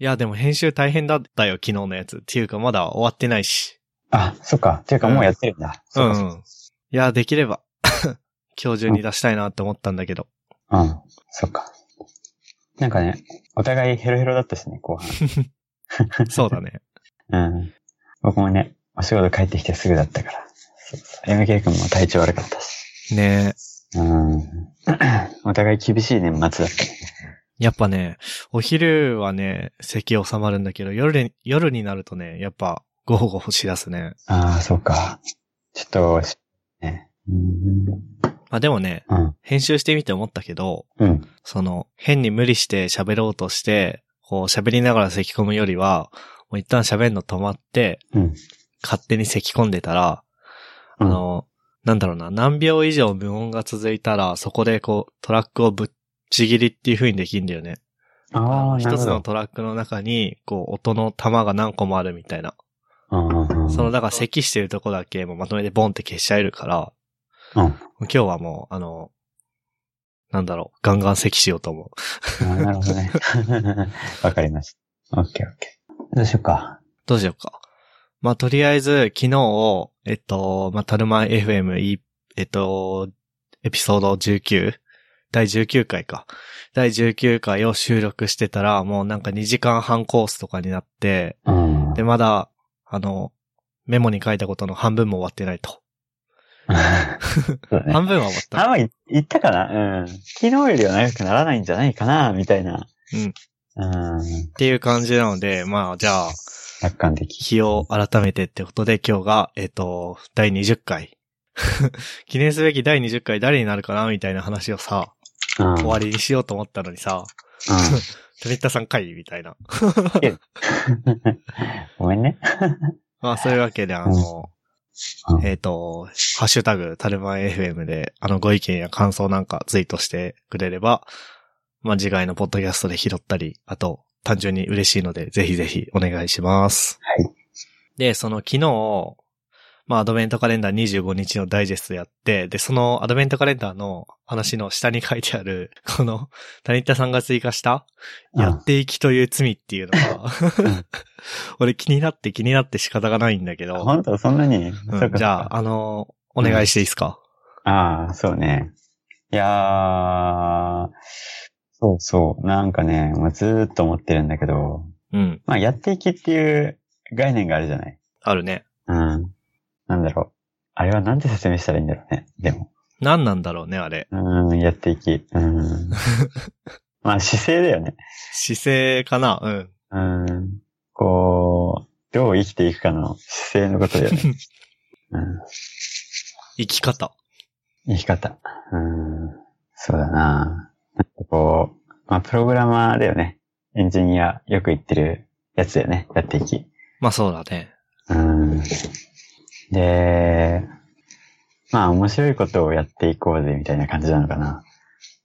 いや、でも編集大変だったよ、昨日のやつ。っていうか、まだ終わってないし。あ、そっか。っていうかもうやってるんだ。うん、うん。いや、できれば、今日中に出したいなって思ったんだけど。うん。そっか。なんかね、お互いヘロヘロだったしね、後半。そうだね。うん。僕もね、お仕事帰ってきてすぐだったから。そうそう MK 君も体調悪かったし。ねうん。お互い厳しい年末だったね。やっぱね、お昼はね、咳収まるんだけど、夜に、夜になるとね、やっぱ、ゴホゴホしだすね。ああ、そうか。ちょっと、しね。うん。まあでもね、うん。編集してみて思ったけど、うん。その、変に無理して喋ろうとして、こう喋りながら咳込むよりは、もう一旦喋るの止まって、うん。勝手に咳込んでたら、あの、なんだろうな、何秒以上無音が続いたら、そこでこう、トラックをぶっちぎりっていう風にできるんだよね。ああ、一つの。トラックの中に、こう、音の玉が何個もあるみたいな。その、だから咳してるとこだけもうまとめてボンって消しちゃえるから、うん。今日はもう、あの、なんだろう、ガンガン咳しようと思う。なるほどね。わかりました。オッケーオッケー。どうしようか。どうしようか。まあ、とりあえず、昨日、えっと、まあ、タルマン FM、いえっと、エピソード 19? 第19回か。第19回を収録してたら、もうなんか2時間半コースとかになって、うん。で、まだ、あの、メモに書いたことの半分も終わってないと。ね。半分は終わった。あ、まあ、い言ったかな？うん。昨日よりは長くならないんじゃないかなみたいな。うん。うん。っていう感じなので、まあ、じゃあ、楽観的。日を改めてってことで今日が、えっと、第20回。記念すべき第20回誰になるかなみたいな話をさ、うん。終わりにしようと思ったのにさ、うん。トリッタさん回みたいな。ごめんね。まあ、そういうわけで、あの、うんえっ、と、ハッシュタグ、タルマン FM で、あの、ご意見や感想なんかツイートしてくれれば、まあ、次回のポッドキャストで拾ったり、あと、単純に嬉しいので、ぜひぜひお願いします。はい。で、その昨日、まあ、アドベントカレンダー25日のダイジェストやって、で、そのアドベントカレンダーの話の下に書いてある、この、タニッタさんが追加した、うんやっていきという罪っていうのが、俺気になって気になって仕方がないんだけど、本当そんなに、うんかじゃあ、あの、お願いしていいですか、ああ、そうね。いやー、そうそう。なんかね、もうずーっと思ってるんだけど、うん。まあ、やっていきっていう概念があるじゃない。あるね。うん。なんだろう。あれはなんて説明したらいいんだろうね。でも。何なんだろうね、あれ。うん、やっていき。うん。まあ、姿勢だよね。姿勢かな？うん。うん。こう、どう生きていくかの姿勢のことだよね。うん。生き方。生き方。うん。そうだな。なんかこう、まあ、プログラマーだよね。エンジニア、よく言ってるやつだよね。やっていき。まあそうだね。うん。で、まあ、面白いことをやっていこうぜ、みたいな感じなのかな。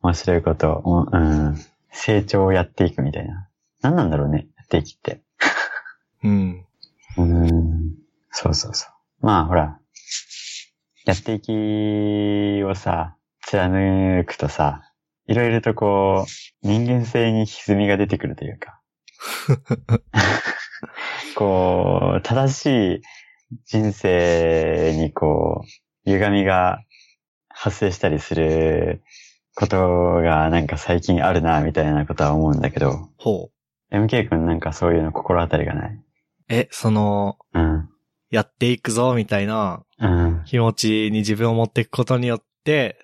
面白いことを、うん。成長をやっていくみたいな。何なんだろうね。やっていきって。うん。うん。そうそうそう。まあ、ほら。やっていきをさ、貫くとさ、いろいろとこう、人間性に歪みが出てくるというか。こう、正しい人生にこう、歪みが発生したりすることがなんか最近あるな、みたいなことは思うんだけど、ほう。MK 君なんかそういうの心当たりがない？え、その、うん。やっていくぞ、みたいなうん。気持ちに自分を持っていくことによって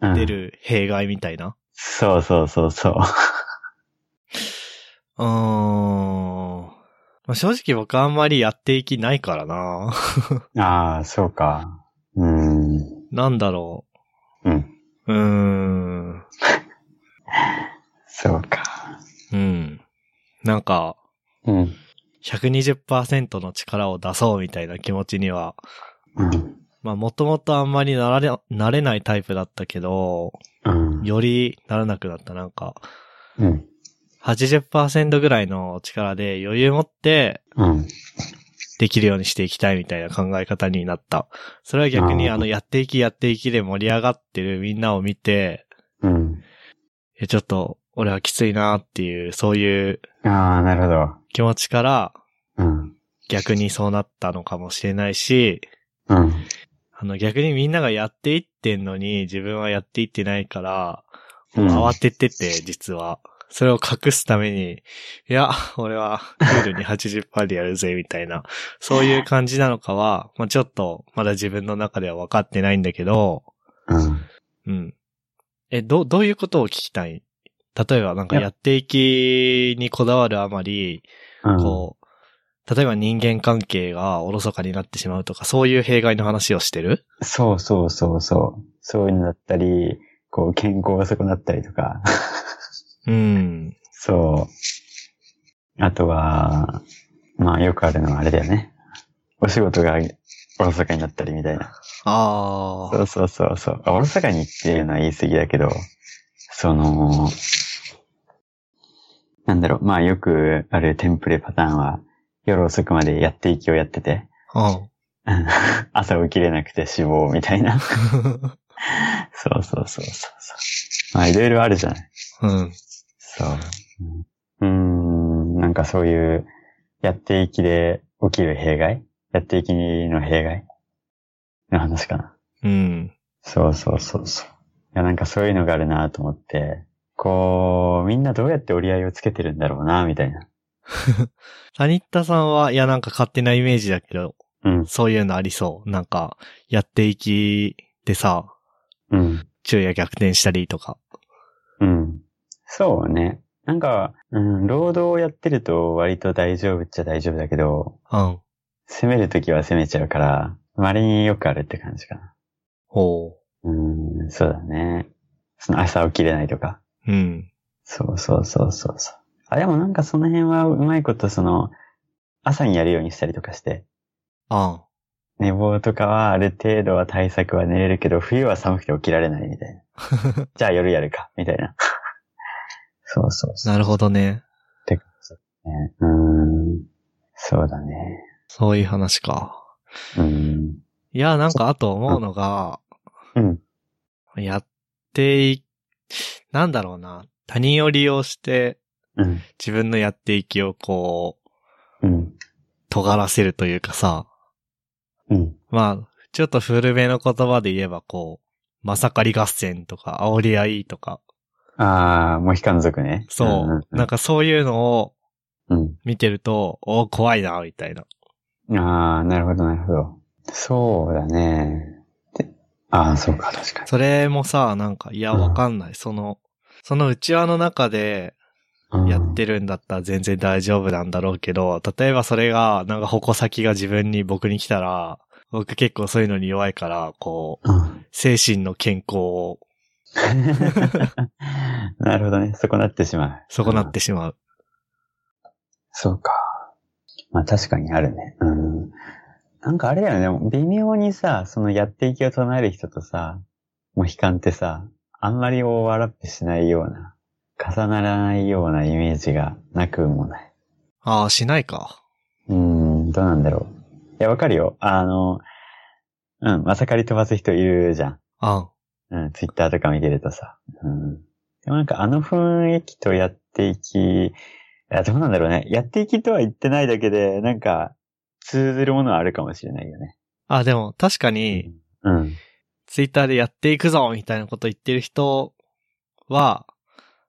うん、出る弊害みたいな？そうそうそうそう。うーん。まあ、正直僕あんまりやっていきないからな。ああ、そうか。うん。なんだろうん。う。うーん。そうか。うん。なんか、うん。120%の力を出そうみたいな気持ちには、うん。まあもともとあんまりなれ、なれないタイプだったけど、うん。よりならなくなった。なんか、うん。80%ぐらいの力で余裕持ってうん。できるようにしていきたいみたいな考え方になった。それは逆にあの、やっていきやっていきで盛り上がってるみんなを見て、うん。え、ちょっと、俺はきついなっていう、そういうああ、なるほど。気持ちからうん。逆にそうなったのかもしれないし、うん。あの逆にみんながやっていってんのに自分はやっていってないから、うん慌ててて、実は。それを隠すために、いや、俺はクールに80%でやるぜ、みたいな、そういう感じなのかは、まあちょっと、まだ自分の中では分かってないんだけど、うん。うん。え、ど、どういうことを聞きたい？例えばなんかやっていきにこだわるあまり、うん。こう、例えば人間関係がおろそかになってしまうとか、そういう弊害の話をしてる？そうそうそうそう。そういうのだったり、こう、健康が損なったりとか。うん。そう。あとは、まあよくあるのはあれだよね。お仕事がおろそかになったりみたいな。ああ。そうそうそうそう。おろそかにっていうのは言い過ぎだけど、その、なんだろう、まあよくあるテンプレパターンは、夜遅くまでやっていきをやってて、うん。朝起きれなくて死亡みたいな。そうそうそうそうそう。まあいろいろあるじゃない。うん。そう。うん、うーんなんかそういう、やっていきで起きる弊害？やっていきの弊害？の話かな。うん。そうそうそうそう。いや、なんかそういうのがあるなと思って、こう、みんなどうやって折り合いをつけてるんだろうな、みたいな。タニッタさんは、いやなんか勝手なイメージだけど、うん、そういうのありそう？なんか、やっていきでさ、うん、昼夜逆転したりとか。うん。そうね。なんか、うん、労働をやってると割と大丈夫っちゃ大丈夫だけど、うん。攻めるときは攻めちゃうから、稀によくあるって感じかな。ほうん、そうだね。その朝起きれないとか。う。うん。そうそうそうそうそう。あ、でもなんかその辺はうまいことその、朝にやるようにしたりとかして、あ寝坊とかはある程度は対策は寝れるけど、冬は寒くて起きられないみたいな。じゃあ夜やるか、みたいな。そうそうそう。なるほどね。ってね。うーん。そうだね。そういう話か。うーん。いや、なんかあと思うのが、うん。やってい、なんだろうな。他人を利用してうん。自分のやっていきをこう、うん。尖らせるというかさ、うん。まあ、ちょっと古めの言葉で言えばこう、まさかり合戦とか、煽り合いとか、あー、モヒカン族ね。そう、なんか、かそういうのをうん。見てると、お怖いな、みたいな。あー、なるほど、なるほど。そうだね。であー、そうか、確かに。それもさ、なんか、いや、うんわかんない。その、その内輪の中でうんやってるんだったら全然大丈夫なんだろうけど、例えばそれが、なんか矛先が自分に僕に来たら、僕結構そういうのに弱いから、こう、うん。精神の健康を なるほどね。そこなってしまう。損なっうんてしまう。そうか。まあ確かにあるね。うん。なんかあれだよね。微妙にさ、そのやっていきを唱える人とさ、モヒカンってさ、あんまりオーバーラップしないような、重ならないようなイメージがなくもない。ああ、しないか。うーん、どうなんだろう。いや、わかるよ。あの、うん、まさかり飛ばす人いるじゃん。あうん、ツイッターとか見てるとさ。うん。でもなんかあの雰囲気とやっていき、いや、どうなんだろうね。やっていきとは言ってないだけで、なんか、通ずるものはあるかもしれないよね。あ、でも確かに、うん。ツイッターでやっていくぞみたいなこと言ってる人は、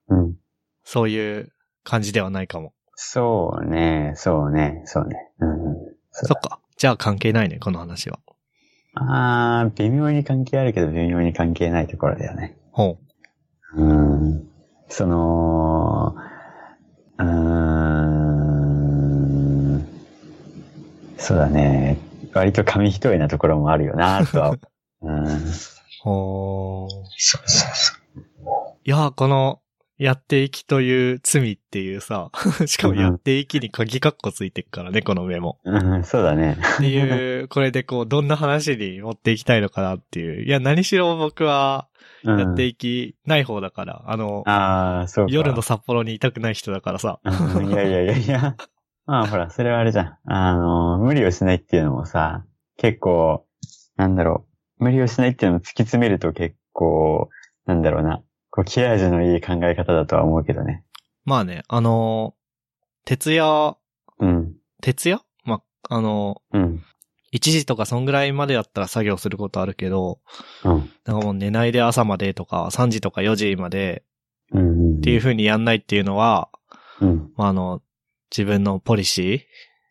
うん。そういう感じではないかも。そうね、そうね、そうね。うん。そっか。じゃあ関係ないね、この話は。あー、微妙に関係あるけど微妙に関係ないところだよね。ほうん。その、うーん。そうだね。割と紙一重なところもあるよな、とは。うん。う。ほう。そうそうそいや、この、やっていきという罪っていうさ、しかもやっていきに鍵カッコついてるからね、このメモ。う。うん、そうだね。っていう、これでこう、どんな話に持っていきたいのかなっていう。いや、何しろ僕は、うん、やっていきない方だから、あの。夜の札幌にいたくない人だからさ。うんいやいやいやいや。まあほら、それはあれじゃん。あの、無理をしないっていうのもさ、結構、なんだろう。無理をしないっていうのを突き詰めると結構、なんだろうな。こう、切れ味のいい考え方だとは思うけどね。まあね、あのー徹夜、うん。徹夜？まあ、あのうん。ー1時とかそんぐらいまでだったら作業することあるけど、うん。なんかもう寝ないで朝までとか、3時とか4時までうん。っていう風にやんないっていうのは、うん。まあ、あの、自分のポリシ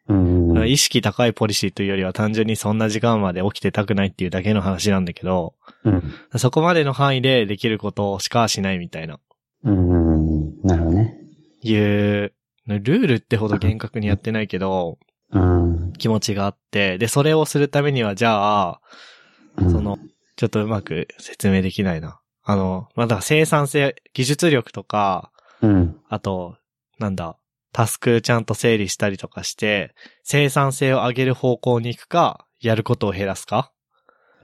うん。ー、意識高いポリシーというよりは単純にそんな時間まで起きてたくないっていうだけの話なんだけど、うん。そこまでの範囲でできることしかしないみたいな、うん。なるほどね。いう、ルールってほど厳格にやってないけど、うん。気持ちがあって、で、それをするためには、じゃあ、うんそ、の、ちょっとうまく説明できないな。あの、まあ、だ生産性、技術力とか、うん。あと、なんだ、タスクちゃんと整理したりとかして、生産性を上げる方向に行くか、やることを減らすか？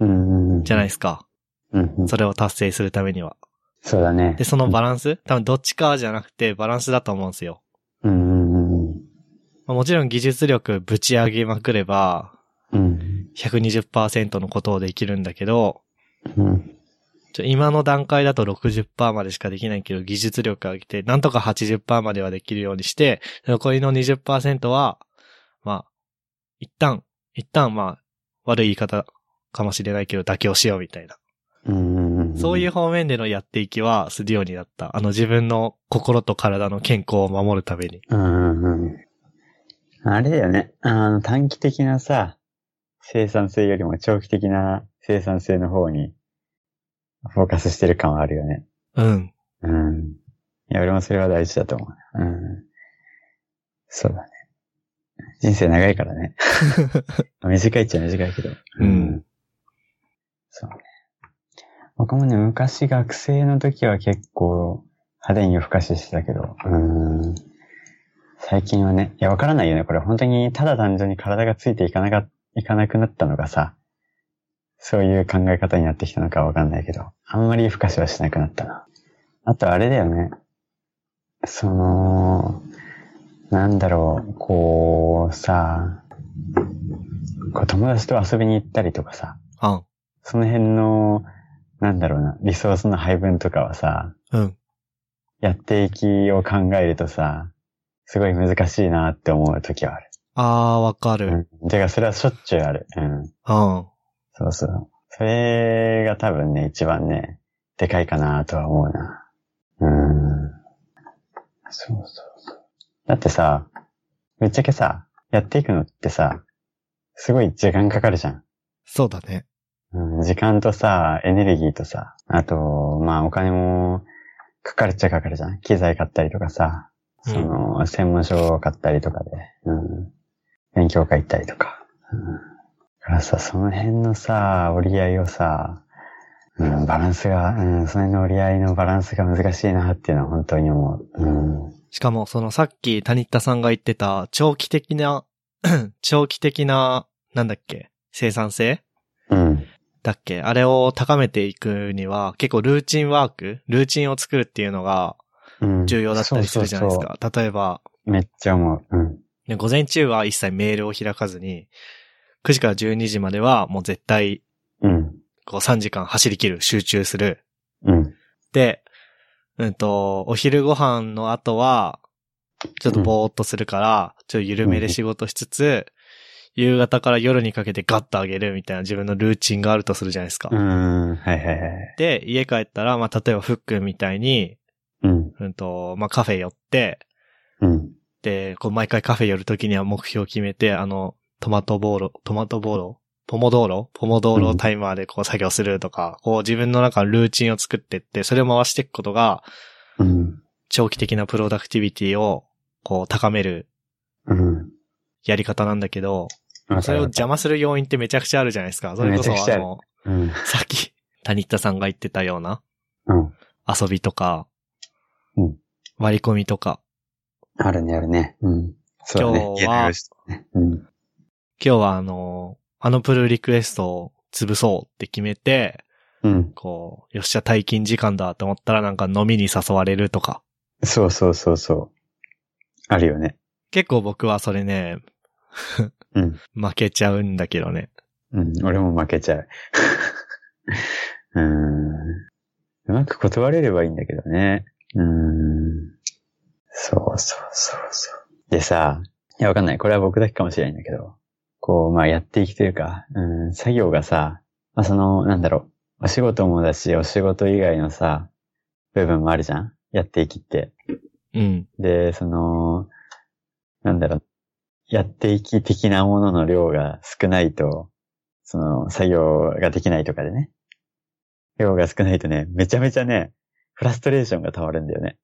うん。じゃないですか。うん。それを達成するためには。そうだね。で、そのバランス？多分どっちかじゃなくてバランスだと思うんですよ。もちろん技術力ぶち上げまくれば、うん。120%のことをできるんだけど、うん。ちょ今の段階だと60%までしかできないけど、技術力上げて、なんとか80%まではできるようにして、残りの20%は、まあ、一旦、一旦まあ、悪い言い方かもしれないけど、妥協しようみたいな。うん。そういう方面でのやっていきはするようになった。あの自分の心と体の健康を守るために。うんうん。あれだよね。あの、短期的なさ、生産性よりも長期的な生産性の方に、フォーカスしてる感はあるよね。うん。うん。いや、俺もそれは大事だと思う。うん。そうだね。人生長いからね。短いっちゃ短いけど。うん。そうね。僕もね、昔学生の時は結構派手に夜更かししてたけど、うん。最近はね、いや、わからないよね。これ本当にただ単純に体がついていかなか、いかなくなったのがさ、そういう考え方になってきたのかわかんないけど、あんまり夜更かしはしなくなったな。あとあれだよね。その、なんだろう、こう、さ、こう友達と遊びに行ったりとかさ、あその辺の、なんだろうな、リソースの配分とかはさ、うん。やっていきを考えるとさ、すごい難しいなって思う時はある。あー、わかる。うん。てか、それはしょっちゅうある。うん。うん。そうそう。それが多分ね、一番ね、でかいかなとは思うな。うん。そうそうそう。だってさ、ぶっちゃけさ、やっていくのってさ、すごい時間かかるじゃん。そうだね。うん、時間とさ、エネルギーとさ、あと、まあお金もかかるっちゃかかるじゃん。機材買ったりとかさ、その、専門書を買ったりとかで、うん、勉強会行ったりとか。うん、だからさ、その辺のさ、折り合いをさ、うん、バランスが、うん、その辺の折り合いのバランスが難しいなっていうのは本当に思う。うん。しかも、そのさっき谷田さんが言ってた長期的な、長期的な、なんだっけ、生産性？うん。だっけ？あれを高めていくには、結構ルーチンワークルーチンを作るっていうのがうん。重要だったりするじゃないですか。例えば、そうそうめっちゃ思う。うん。ね午前中は一切メールを開かずに、9時から12時まではもう絶対、うん。こう3時間走り切る、集中する。うん。で、うんと、お昼ご飯の後は、ちょっとぼーっとするから、ちょっと緩めで仕事しつつ、夕方から夜にかけてガッと上げるみたいな自分のルーチンがあるとするじゃないですか。うん。はいはいはい。で、家帰ったら、まあ、例えばフックみたいに、うん。うんと、まあ、カフェ寄って、うん。で、こう毎回カフェ寄るときには目標を決めて、あの、トマトボーロ、トマトボーロ？ポモドーロ？ポモドーロタイマーでこう作業するとか、こう自分の中のルーチンを作ってって、それを回していくことが、うん。長期的なプロダクティビティを、こう高めるうん。やり方なんだけど、それを邪魔する要因ってめちゃくちゃあるじゃないですか。それこそあの、うん。さっき、谷田さんが言ってたようなうん。遊びとか、うん割り込みとか、あるね、あるね。今日は。今日はあの、あのプルリクエストを潰そうって決めて、うん。こう、よっしゃ退勤時間だと思ったらなんか飲みに誘われるとか。そうそうそうそう。あるよね。結構僕はそれね、うん。負けちゃうんだけどね。うん。俺も負けちゃう。うーん。うまく断れればいいんだけどね。うーん。そうそうそうそう。でさ、いやわかんない。これは僕だけかもしれないんだけど、こう、まあやっていくというか、うん、作業がさ、まあその、なんだろう、お仕事もだし、お仕事以外のさ、部分もあるじゃんやっていきって。うん。で、その、なんだろう、やっていき的なものの量が少ないと、その、作業ができないとかでね。量が少ないとね、めちゃめちゃね、フラストレーションが溜まるんだよね。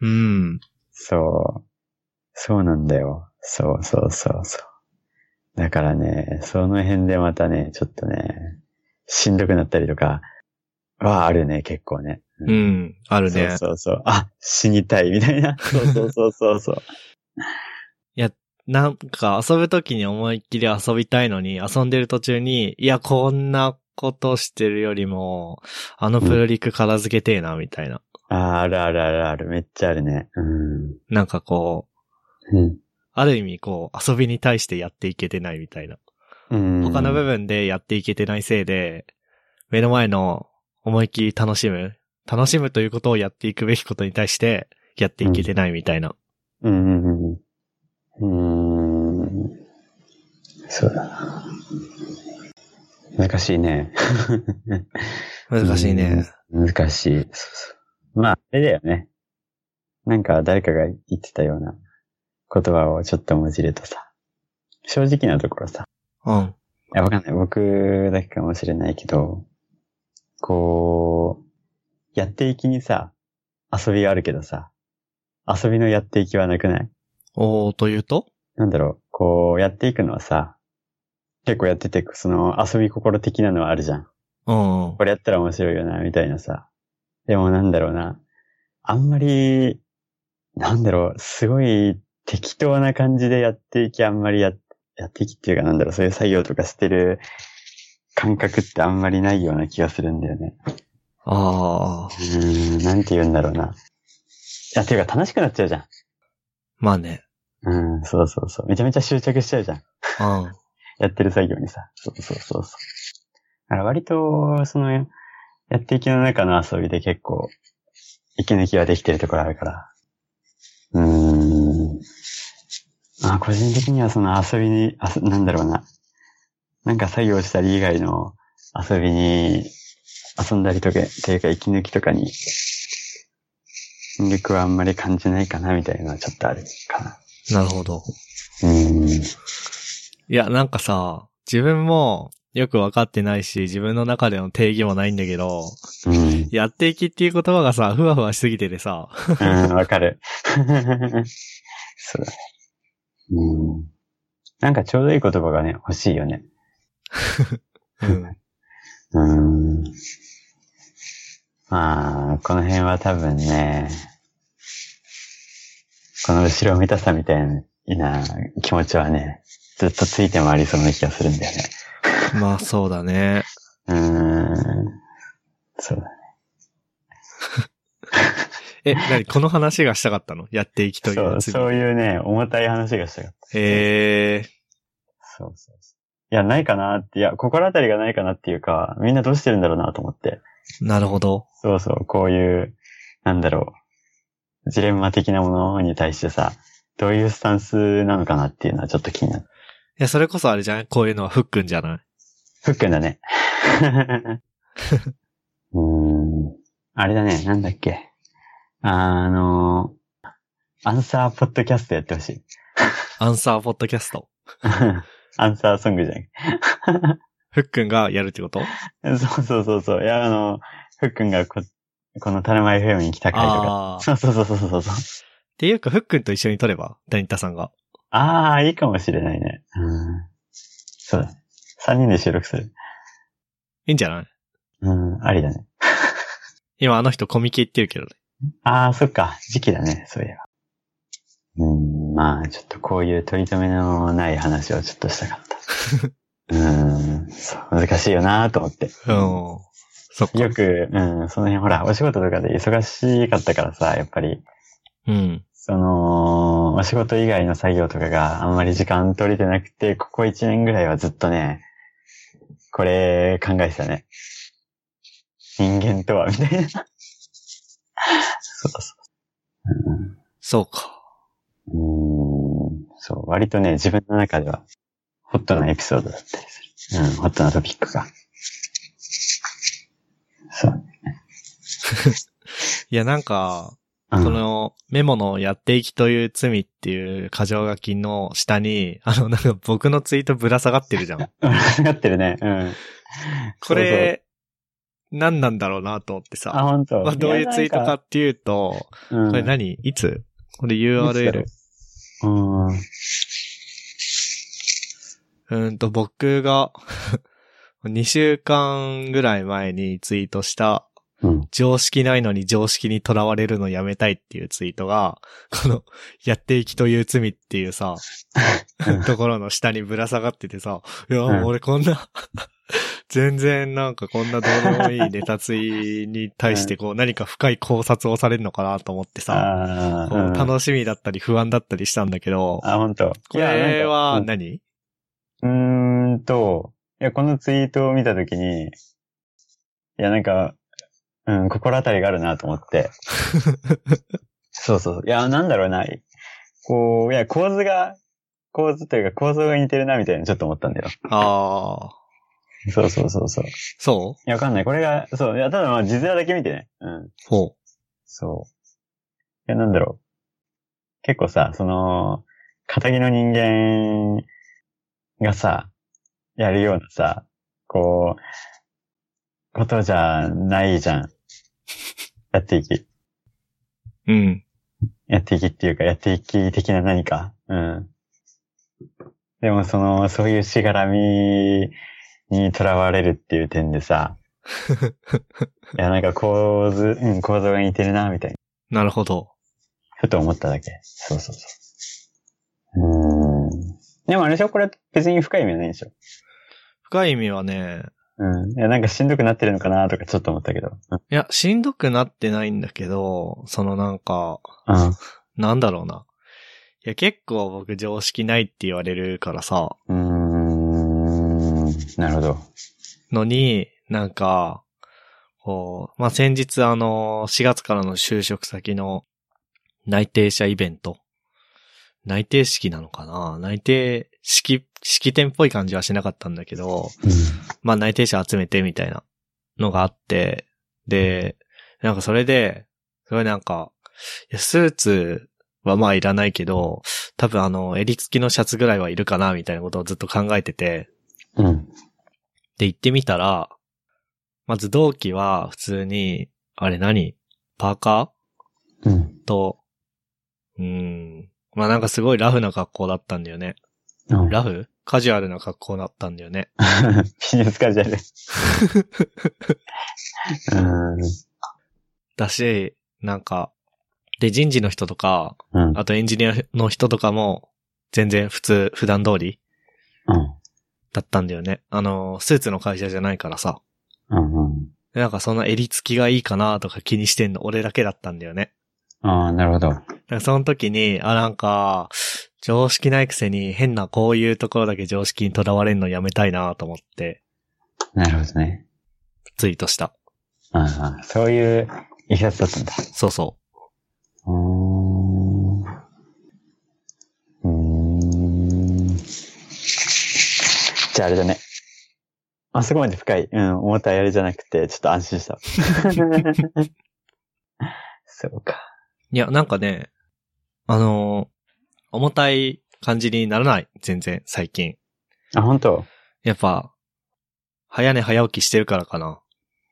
うん。そう。そうなんだよ。そうそうそうそう。だからね、その辺でまたね、ちょっとね、しんどくなったりとか、はあるね、結構ね。うん。あるね。そうそうそう。あ、死にたいみたいな。そうそうそうそうそう。なんか遊ぶときに思いっきり遊びたいのに、遊んでる途中に、いや、こんなことしてるよりも、あのプロリク片付けてえな、みたいな。あーあるあるあるある。めっちゃあるね。うん。なんかこう、うん。ある意味こう、遊びに対してやっていけてないみたいな。うん。他の部分でやっていけてないせいで、目の前の思いっきり楽しむ、楽しむということをやっていくべきことに対して、やっていけてないみたいな。うん。うん。うん。そうだな。難しいね。難しいね。うん。難しい。そうそう。まあ、あれだよね。なん。か誰かが言ってたような言葉をちょっともじるとさ、正直なところさ、うん。いや、わかんない。僕だけかもしれないけど、こう、やっていきにさ、遊びがあるけどさ、遊びのやっていきはなくない？おー、というと？なんだろう、こう、やっていくのはさ、結構やってて、その遊び心的なのはあるじゃん。うんうん。これやったら面白いよな、みたいなさ。でもなんだろうな、あんまり、なんだろう、すごい適当な感じでやっていき、あんまりや、やっていきっていうかなんだろう、そういう作業とかしてる感覚ってあんまりないような気がするんだよね。ああ。うーん、なんて言うんだろうな。いや、ていうか楽しくなっちゃうじゃん。まあね。うん、そうそうそう。めちゃめちゃ執着しちゃうじゃん。うん。やってる作業にさ。そうそうそうそう。だから割と、その、やっていきの中の遊びで結構、息抜きができてるところあるから。うーん。まあ、個人的にはその遊びに、あなんだろうな。なんか作業したり以外の遊びに、遊んだりとか、っていうか息抜きとかに、魅力はあんまり感じないかな、みたいなのはちょっとあるかな。なるほど。うーん。いや、なんかさ、自分もよくわかってないし、自分の中での定義もないんだけど、うん。やっていきっていう言葉がさ、ふわふわしすぎててさ、うん、わかる。そうだね。うん。なんかちょうどいい言葉がね、欲しいよね。うん。うん。まあ、この辺は多分ね、この後ろめたさみたいな気持ちはね、ずっとついて回りそうな気がするんだよね。まあそうだね。うーん。そうだね。え、なにこの話がしたかったの？やっていきといそうう、次そういうね、重たい話がしたかった。ええそうそうそう。いや、ないかなって、いや、心当たりがないかなっていうか、みんなどうしてるんだろうなと思って。ー、なるほど。そうそう、こういう、なんだろう、ジレンマ的なものに対してさ、どういうスタンスなのかなっていうのはちょっと気になる。いや、それこそあれじゃんこういうのはふっくんじゃない？ふっくんだね。うーん。あれだね、なんだっけ？あの、アンサーポッドキャストやってほしい。アンサーポッドキャスト。アンサーソングじゃん。ふっくんがやるってこと？そうそうそうそう。いや、あの、ふっくんがこ、このタナマ FM に来た回とか。そうそうそうそうそう。っていうか、ふっくんと一緒に撮れば？ダニタさんが。ああ、いいかもしれないね。うん。そうだね。三人で収録する。いいんじゃない？うん、ありだね。今あの人コミケ行ってるけどね。ああ、そっか。時期だね、そういえば。うん、まあ、ちょっとこういう取り留めのない話をちょっとしたかった。うん、難しいよなと思って。うん。そっか。よく、うん、その辺ほら、お仕事とかで忙しかったからさ、やっぱり、うん。その、お仕事以外の作業とかがあんまり時間取れてなくて、ここ一年ぐらいはずっとね、これ考えてたね。人間とは、みたいな。そうそう。そうか。うん、そう、割とね、自分の中では、ホットなエピソードだったりする。うん、ホットなトピックが。そう。いや、なんか、うんこのメモのやっていきという罪っていう箇条書きの下に、あの、なんか僕のツイートぶら下がってるじゃん。うん、なってるね。うん。これ、何なんだろうなと思ってそうそう、あ、さ。本当。まあ、どういうツイートかやっていうと、なんか、これうん何？いつ？これ URL。うん。うーんと、僕が 2週間ぐらい前にツイートした、うん。常識ないのに常識にとらわれるのやめたいっていうツイートが、この、やっていきという罪っていうさ、ところの下にぶら下がっててさ、いや、うん俺こんな、全然なんかこんなどうでもいいネタツイに対してこう何か深い考察をされるのかなと思ってさ、う楽しみだったり不安だったりしたんだけど、あ、本当。これはうん何？うーんと、いや、このツイートを見たときに、いや、なんか、うん、心当たりがあるなと思って。そうそうそう。いや、なんだろうな。こう、いや、構図が、構図というか構造が似てるなみたいなちょっと思ったんだよ。ああ、そうそうそうそう。いそう？や、わかんない。これが、そう、いや、ただまあ、字面だけ見てね。うん。ほそう。いや、なんだろう。結構さ、その、仇の人間がさ、やるようなさ、こう、ことじゃないじゃん。やっていき。う。うん。やっていきっていうか、やっていき的な何か。うん。でもその、そういうしがらみに囚われるっていう点でさ、いや、なんか構図、うん、構造が似てるな、みたいな。なるほど。ふと思っただけ。そうそうそう。うーん。でもあれでしょ？これ別に深い意味はないでしょ？深い意味はね、うん。いや、なんかしんどくなってるのかなとかちょっと思ったけど。うん。いや、しんどくなってないんだけど、そのなんか、うん。なんだろうな。いや、結構僕常識ないって言われるからさ、うーん。なるほど。のに、なんか、こう、まあ、先日あの、4月からの就職先の内定者イベント。内定式なのかな？内定式、式典っぽい感じはしなかったんだけど、まあ内定者集めてみたいなのがあって、で、なんかそれで、それなんか、スーツはまあいらないけど、多分あの、襟付きのシャツぐらいはいるかなみたいなことをずっと考えてて、うん。うん。で行ってみたら、まず同期は普通に、あれ何？パーカうん。ーと、うーん、まあなんかすごいラフな格好だったんだよね。うん。ラフ？カジュアルな格好だったんだよね。ビジネスカジュアル。うん。だし、なんか、で人事の人とか、うん。あとエンジニアの人とかも、全然普通、普段通りうん。だったんだよね。あの、スーツの会社じゃないからさ。うん。うん。でなんかその襟付きがいいかなとか気にしてんの俺だけだったんだよね。ああ、なるほど。その時に、あ、なんか、常識ないくせに変なこういうところだけ常識にとらわれるのやめたいなと思って、なるほどね。ツイートした。ああ、そういういきさつだったんだ。そうそうーん。じゃああれだね。あそこまで深い、うん、重たいあれじゃなくて、ちょっと安心した。そうか。う。いや、なんかね、あのー重たい感じにならない。全然、最近。あ、本当？やっぱ、早寝早起きしてるからかな。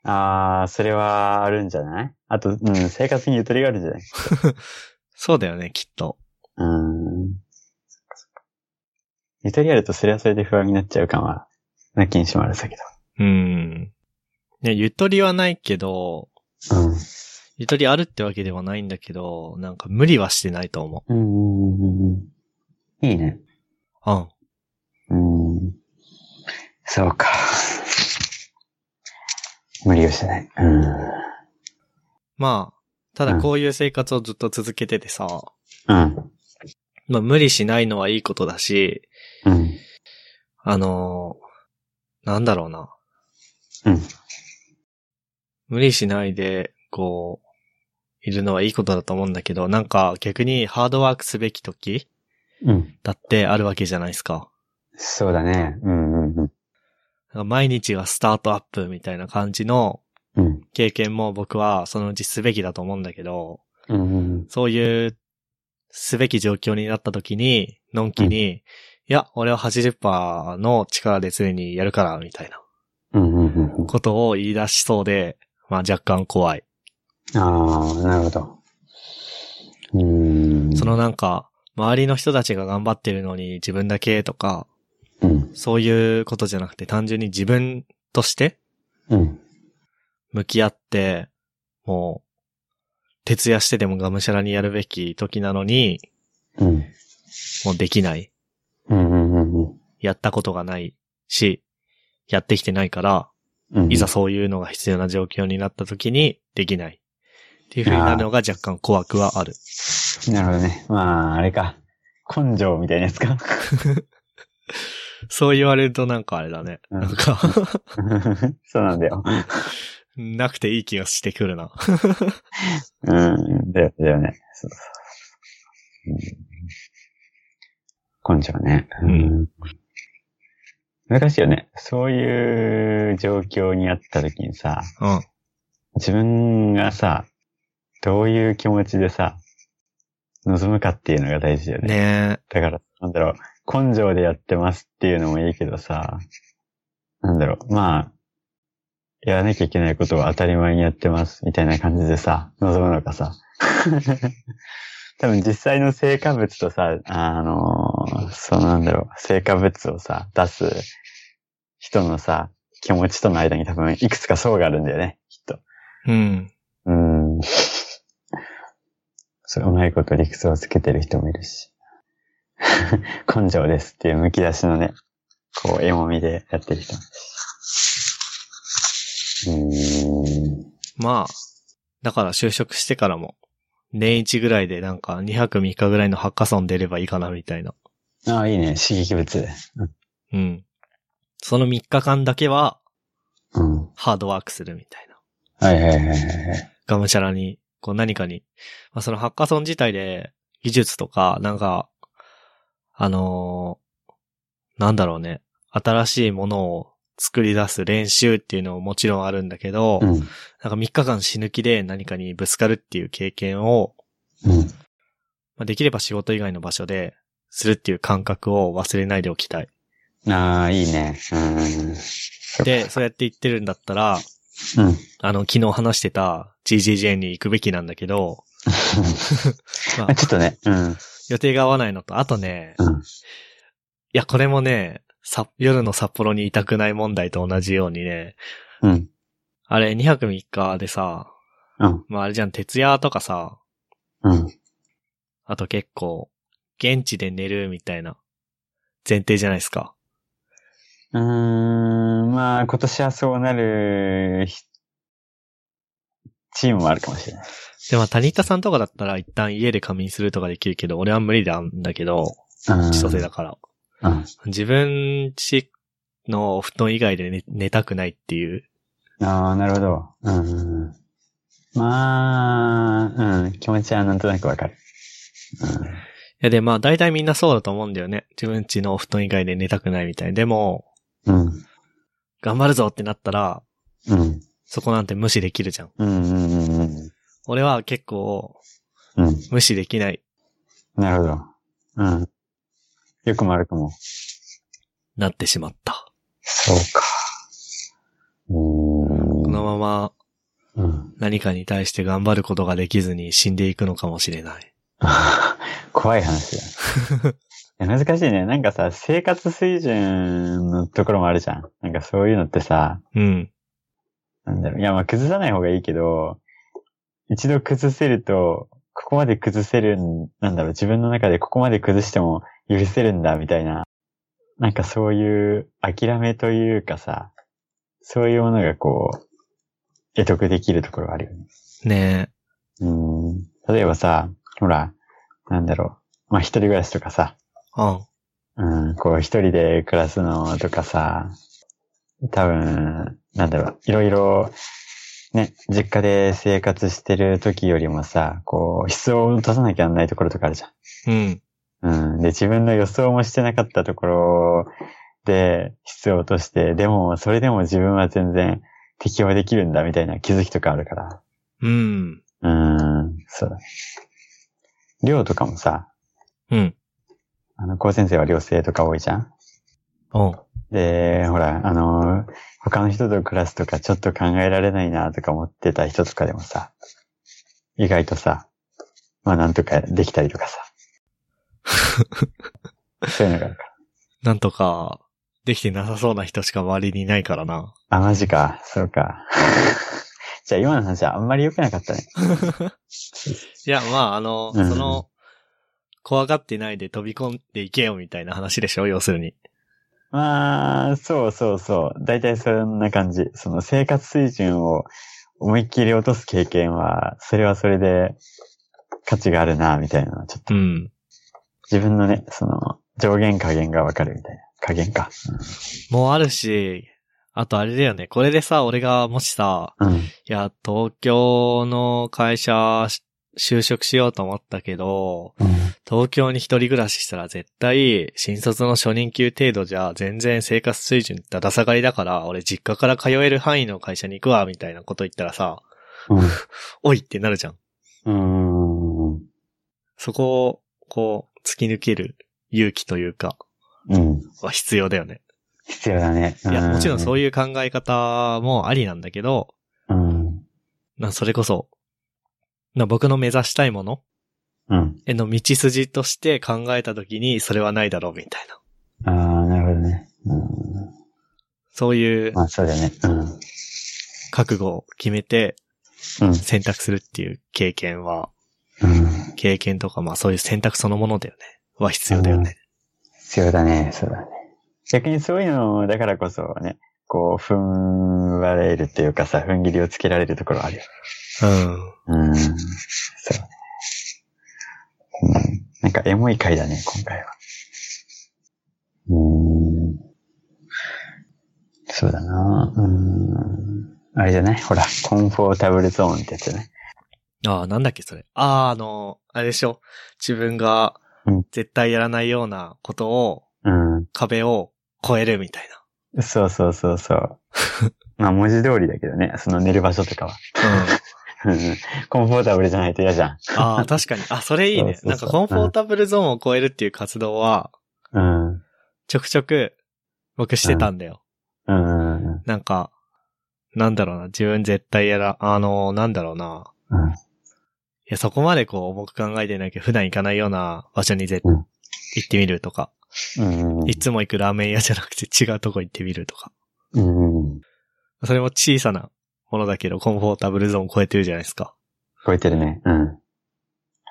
ああ、それはあるんじゃない？あと、うん、生活にゆとりがあるんじゃない？そうだよね、きっと。うーん。ゆとりあるとそれはそれで不安になっちゃう感は、なきにしもあるさけうん。ね、ゆとりはないけど、ど。うん。ゆとりあるってわけではないんだけど、なんか無理はしてないと思うんうんうんうん。いいね。う。うん。うん。そうか。無理をしてない。うん。まあ、たうんだこういう生活をずっと続けててさ、うん。まあ無理しないのはいいことだし、うん。あのーなんだろうな。うん。無理しないで、こう、いるのはいいことだと思うんだけど、なんか逆にハードワークすべき時うん。だってあるわけじゃないですか。そうだね。うんうんうん。毎日がスタートアップみたいな感じのうん。経験も僕はそのうちすべきだと思うんだけど、うんうんそういうすべき状況になった時に、のんきに、いや、俺は80%の力で常にやるから、みたいなうん。うんうんうん。ことを言い出しそうで、まあ若干怖い。ああ、なるほど。うーん。そのなんか、周りの人たちが頑張ってるのに自分だけとか、うん。そういうことじゃなくて単純に自分としてうん。向き合って、もう、徹夜してでもがむしゃらにやるべき時なのに、うん。もうできない。うんうんうんうん。やったことがないし、やってきてないから、うん。いざそういうのが必要な状況になった時にできない。っていう風になるのが若干怖くはある。なるほどね。まあ、あれか。根性みたいなやつか。そう言われるとなんかあれだね。うんなんか、そうなんだよ。なくていい気がしてくるな。うん。だよだよね。そうそううん、根性ね。うん難しいよね。そういう状況にあった時にさ、うん。自分がさ、どういう気持ちでさ、望むかっていうのが大事だよね。ねだから、なんだろう、根性でやってますっていうのもいいけどさ、なんだろう、まあ、やらなきゃいけないことは当たり前にやってますみたいな感じでさ、望むのかさ。多分実際の成果物とさ、あのーそうなんだろう、成果物をさ、出す人のさ、気持ちとの間に多分いくつか層があるんだよね、きっと。え。うん。うん。そう、うまいこと理屈をつけてる人もいるし。根性ですっていう剥き出しのね、こう、絵もみでやってる人もいるし。うーん。まあ、だから就職してからも、年一ぐらいでなんか2泊3日ぐらいのハッカソン出ればいいかなみたいな。ああ、いいね。刺激物。うん。その3日間だけはうん。ハードワークするみたいな。はいはいはいはいはい。がむしゃらに、こう何かに、まあ、そのハッカソン自体で技術とか、なんか、あのーなんだろうね、新しいものを作り出す練習っていうのももちろんあるんだけど、うん。なんか3日間死ぬ気で何かにぶつかるっていう経験を、うん。まあ、できれば仕事以外の場所でするっていう感覚を忘れないでおきたい。ああ、いいね。うん。で、そうやって言ってるんだったら、うん。あの、昨日話してた GGJ に行くべきなんだけど、まあちょっとね、うん。予定が合わないのと、あとね、うん。いや、これもね、さ、夜の札幌にいたくない問題と同じようにね、うん。あれ2泊3日でさ、うん。まああれじゃん、徹夜とかさ、うん。あと結構、現地で寝るみたいな前提じゃないですか。うーん、まあ、今年はそうなるひチームもあるかもしれない。で、まあ、谷田さんとかだったら一旦家で仮眠するとかできるけど、俺は無理なんだけど、うん。千歳だから。うん。自分ちのお布団以外で寝寝たくないっていう。ああ、なるほど。うん。まあ、うん。気持ちはなんとなくわかる。いやで、まあ大体みんなそうだと思うんだよね。自分ちのお布団以外で寝たくないみたい。でも、うん。うん。頑張るぞってなったら、うん。そこなんて無視できるじゃん。うん。うん。うん。俺は結構うん。無視できない、なるほど。うん。よくも悪くも。なってしまった。そうか。う。このままうん。何かに対して頑張ることができずに死んでいくのかもしれない。怖い話だ。難しいね。なんかさ、生活水準のところもあるじゃん。なんかそういうのってさ、うん。なんだろう。いや、まあ崩さない方がいいけど、一度崩せると、ここまで崩せるん、なんだろう、自分の中でここまで崩しても許せるんだ、みたいな。なんかそういう諦めというかさ、そういうものがこう、得得できるところがあるよね。ねうん。例えばさ、ほら、なんだろう。まあ一人暮らしとかさ、え。うん。うん、こう一人で暮らすのとかさ、多分、なんだろう、いろいろね、実家で生活してる時よりもさ、こう、質を落とさなきゃならないところとかあるじゃうん。ん。うん。で、自分の予想もしてなかったところで質を落として、でも、それでも自分は全然適応できるんだみたいな気づきとかあるから。うん。うーん、そうだね。寮とかもさ、うん。あの、高先生は寮生とか多いじゃん？おうで、ほら、あの、他の人と暮らすとかちょっと考えられないなとか思ってた人とかでもさ、意外とさ、まあなんとかできたりとかさ。そういうのがあるから。なんとか、できてなさそうな人しか周りにいないからな。あ、マジか。そうか。じゃあ今の話はあんまり良くなかったね。いや、まあ、あの、うんその、怖がってないで飛び込んでいけよみたいな話でしょ要するに。まあ、そうそうそう。大体そんな感じ。その生活水準を思いっきり落とす経験は、それはそれで価値があるな、みたいなちょっとうん。自分のね、その上限下限がわかるみたいな。加減か。もうあるし、あとあれだよね。これでさ、俺がもしさ、うん。いや、東京の会社、し就職しようと思ったけど、うん。東京に一人暮らししたら絶対、新卒の初任給程度じゃ全然生活水準だだ下がりだから、俺実家から通える範囲の会社に行くわ、みたいなこと言ったらさ、おいってなるじゃん。うん。うん。そこを、こう、突き抜ける勇気というか、うん。は必要だよね。必要だね。いや、もちろんそういいう考え方もありなんだけど、うん。なそれこそ、な僕の目指したいものうん。への道筋として考えたときに、それはないだろうみたいな。ああ、なるほどね。うん。そういうまあ、そうだよね。うん。覚悟を決めてうん。選択するっていう経験は、うん。経験とかまあそういう選択そのものだよね。は必要だよね。必要だね。そうだね。逆にそういうのだからこそね、こう、踏ん張れるっていうかさ、踏ん切りをつけられるところあるよ。うん。うん。そうね。うん。なんかエモい回だね、今回は。うん。そうだなうん。あれじゃない？ほら、コンフォータブルゾーンってやつね。ああ、なんだっけそれ。ああ、あの、あれでしょ。自分がうん絶対やらないようなことを、うん。壁を越えるみたいそうそうそうそう。まあ文字通りだけどね、その寝る場所とかは。な。うん。うんコンフォータブルじゃないと嫌じゃん。ああ、確かに。あ、それいいね。そうそうそうなんかコンフォータブルゾーンを超えるっていう活動は、うん。ちょくちょく僕してたんだよ。うん。うん。なんか、なんだろうな。自分絶対やら、あの、なんだろうな。うん。いや、そこまでこう、僕考えてないけど、普段行かないような場所にぜ、うん行ってみるとか、うん。いつも行くラーメン屋じゃなくて違うとこ行ってみるとか。うん。それも小さなものだけど、コンフォータブルゾーンを超えてるじゃないですか。超えてるね。うん。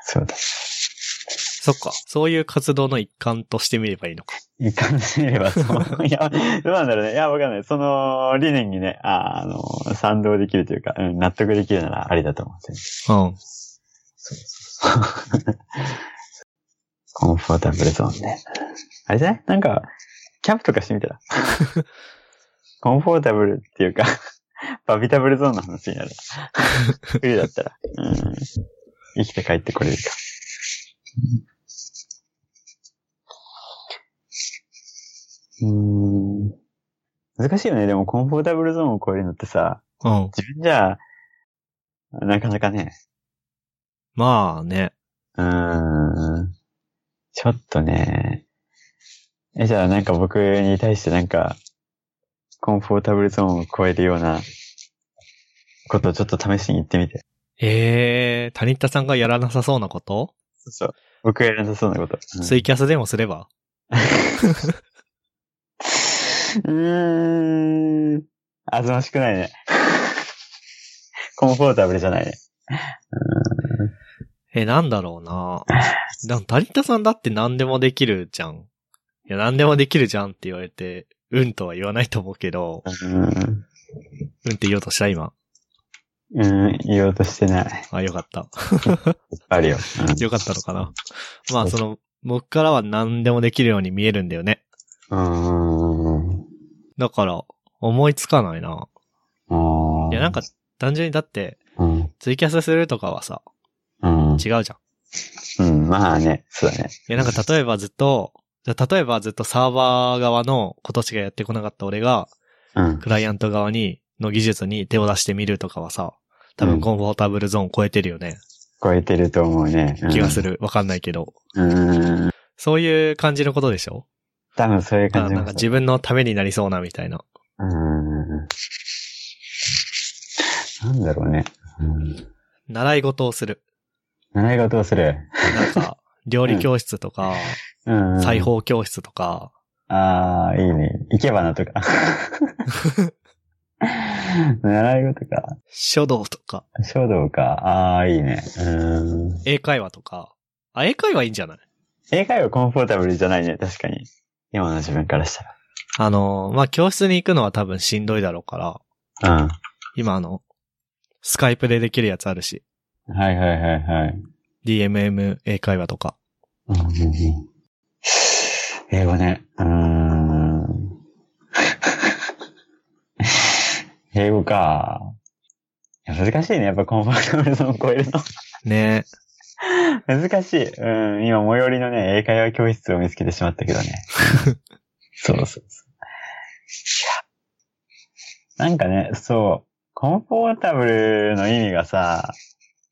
そうだ。そっか。そういう活動の一環としてみればいいのか。いかんせれば、そう。いや、どうなんだろうね。いや、わかんない。その理念にね、ああの、賛同できるというか、うん、納得できるならありだと思うんですよね。うん。そうそうそう。コンフォータブルゾーンね。あれじゃないなんか、キャンプとかしてみたら。コンフォータブルっていう。か、バビタブルゾーンの話になる。冬だったら。う。ん。生きて帰ってこれるか。う。ん。難しいよね。でも、コンフォータブルゾーンを超えるのってさ、う。ん。自分じゃ、なかなかね、まあね。うーん。ちょっとね。え、じゃあなんか僕に対してなんか、コンフォータブルゾーンを超えるようなことをちょっと試しに言ってみて。えー、谷田さんがやらなさそうなこと、そうそう。僕がやらなさそうなこと。うんツイキャスでもすれば？うーん。あずましくないね。コンフォータブルじゃないね。え、なんだろうな。なん谷田さんだって何でもできるじゃん。いや、何でもできるじゃんって言われて、うんとは言わないと思うけど、うーん。うんって言おうとした今。うん、言おうとしてない。あ、よかった。あるよ。よかったのかな。まあ、その、僕からは何でもできるように見えるんだよね。うん。だから、思いつかないな。あーいや、なんか、単純にだって、うん。ツイキャスするとかはさ、うん。違うじゃん。うん。まあね、そうだね。いや、なんか例えばずっと、じゃあ例えばずっとサーバー側のことしかやってこなかった俺が、うん。クライアント側に、の技術に手を出してみるとかはさ、多うん分コンフォータブルゾーン超えてるよね。超えてると思うね。うん気がす。る。わかんないけど。うん。そういう感じのことでしょ？多分そういう感じあなんか自分のためになりそうなみたいな。うん。なんだろうね。うん。習い事をする。習い事をする。なんか、料理教室とか、うん。裁縫教室とか、ああ、いいね。いけばなとか。習い事か。書道とか、書道か。ああ、いいね。うん。英会話とか。あ、英会話いいんじゃない？英会話コンフォータブルじゃないね。確かに。今の自分からしたあの、まあ、教室に行くのは多分しんどいだろうから、ら。今あの、スカイプでできるやつあるし、うん。はいはいはいはい。DMM 英会話とか。うんうんうん英語ね。うーん。英語か。難しいね。やっぱコンフォータブルゾーンを超えるの。ね難しい。うん。今、最寄りのね、英会話教室を見つけてしまったけどね。そうそうそう。なんかね、そう、コンフォータブルの意味がさ、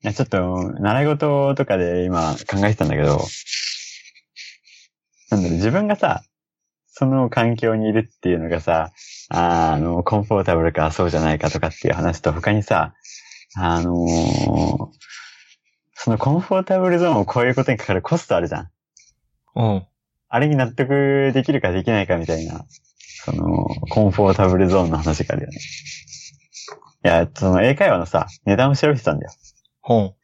いやちょっと、習い事とかで今考えてたんだけど、なんだろう、自分がさ、その環境にいるっていうのがさ、あの、コンフォータブルかそうじゃないかとかっていう話と他にさ、あのーそのコンフォータブルゾーンを超えることにかかるコストあるじゃん。うん。あれに納得できるかできないかみたいな、その、コンフォータブルゾーンの話があるよね。いや、その英会話のさ、値段を調べてたんだよ。本。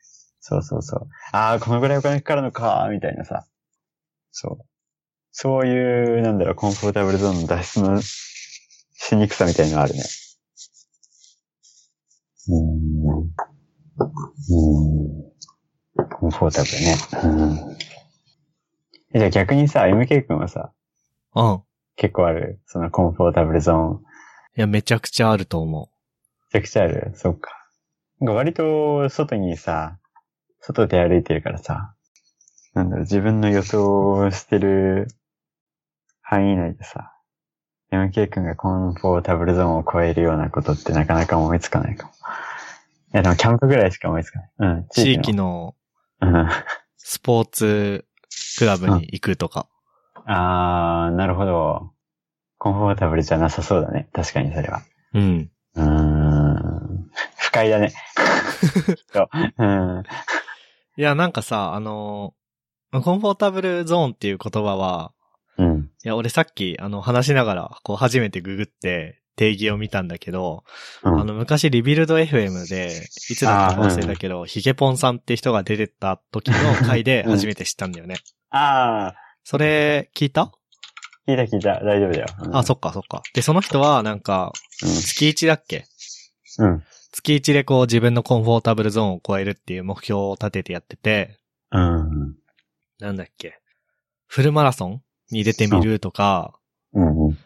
そうそうそう。ああ、このぐらいお金かかるのか、みたいなさ。そう。そういう、なんだろう、コンフォータブルゾーンの脱出のしにくさみたいなのあるね。うーん。うーん。コンフォータブルね。うん。えじゃあ逆にさ、MK 君はさ、うん。結構ある？そのコンフォータブルゾーン。いや、めちゃくちゃあると思めちゃくちゃある？そっか。割と外にさ、外で歩いてるからさ、なんだろう、自分の予想してる範囲内でさ、MK 君がコンフォータブルゾーンを超えるようなことってなかなか思いつかないかも。いやでもキャンプぐらいしか思いつかない。うん、う。地域の。のうん。スポーツクラブに行くとか。あー、なるほど。コンフォータブルじゃなさそうだね。確かにそれは。うん。快だね。そう。うん。いや、なんかさ、あのーコンフォータブルゾーンっていう言葉は、うん。いや、俺さっき、あの、話しながら、こう、初めてググって、定義を見たんだけど、うんあの、昔リビルド FM で、いつだったか忘れたけど、ヒゲポンさんって人が出てた時の 回でうん初めて知ったんだよね。あそれ、聞いた？ー、聞いた聞いた。大丈夫だよ。うんあ、そっかそっか。で、その人は、なんか、月1だっけ？うん。うん。月1でこう自分のコンフォータブルゾーンを超えるっていう目標を立ててやってて、うん。なんだっけ。フルマラソンに出てみるとか、うん。うん。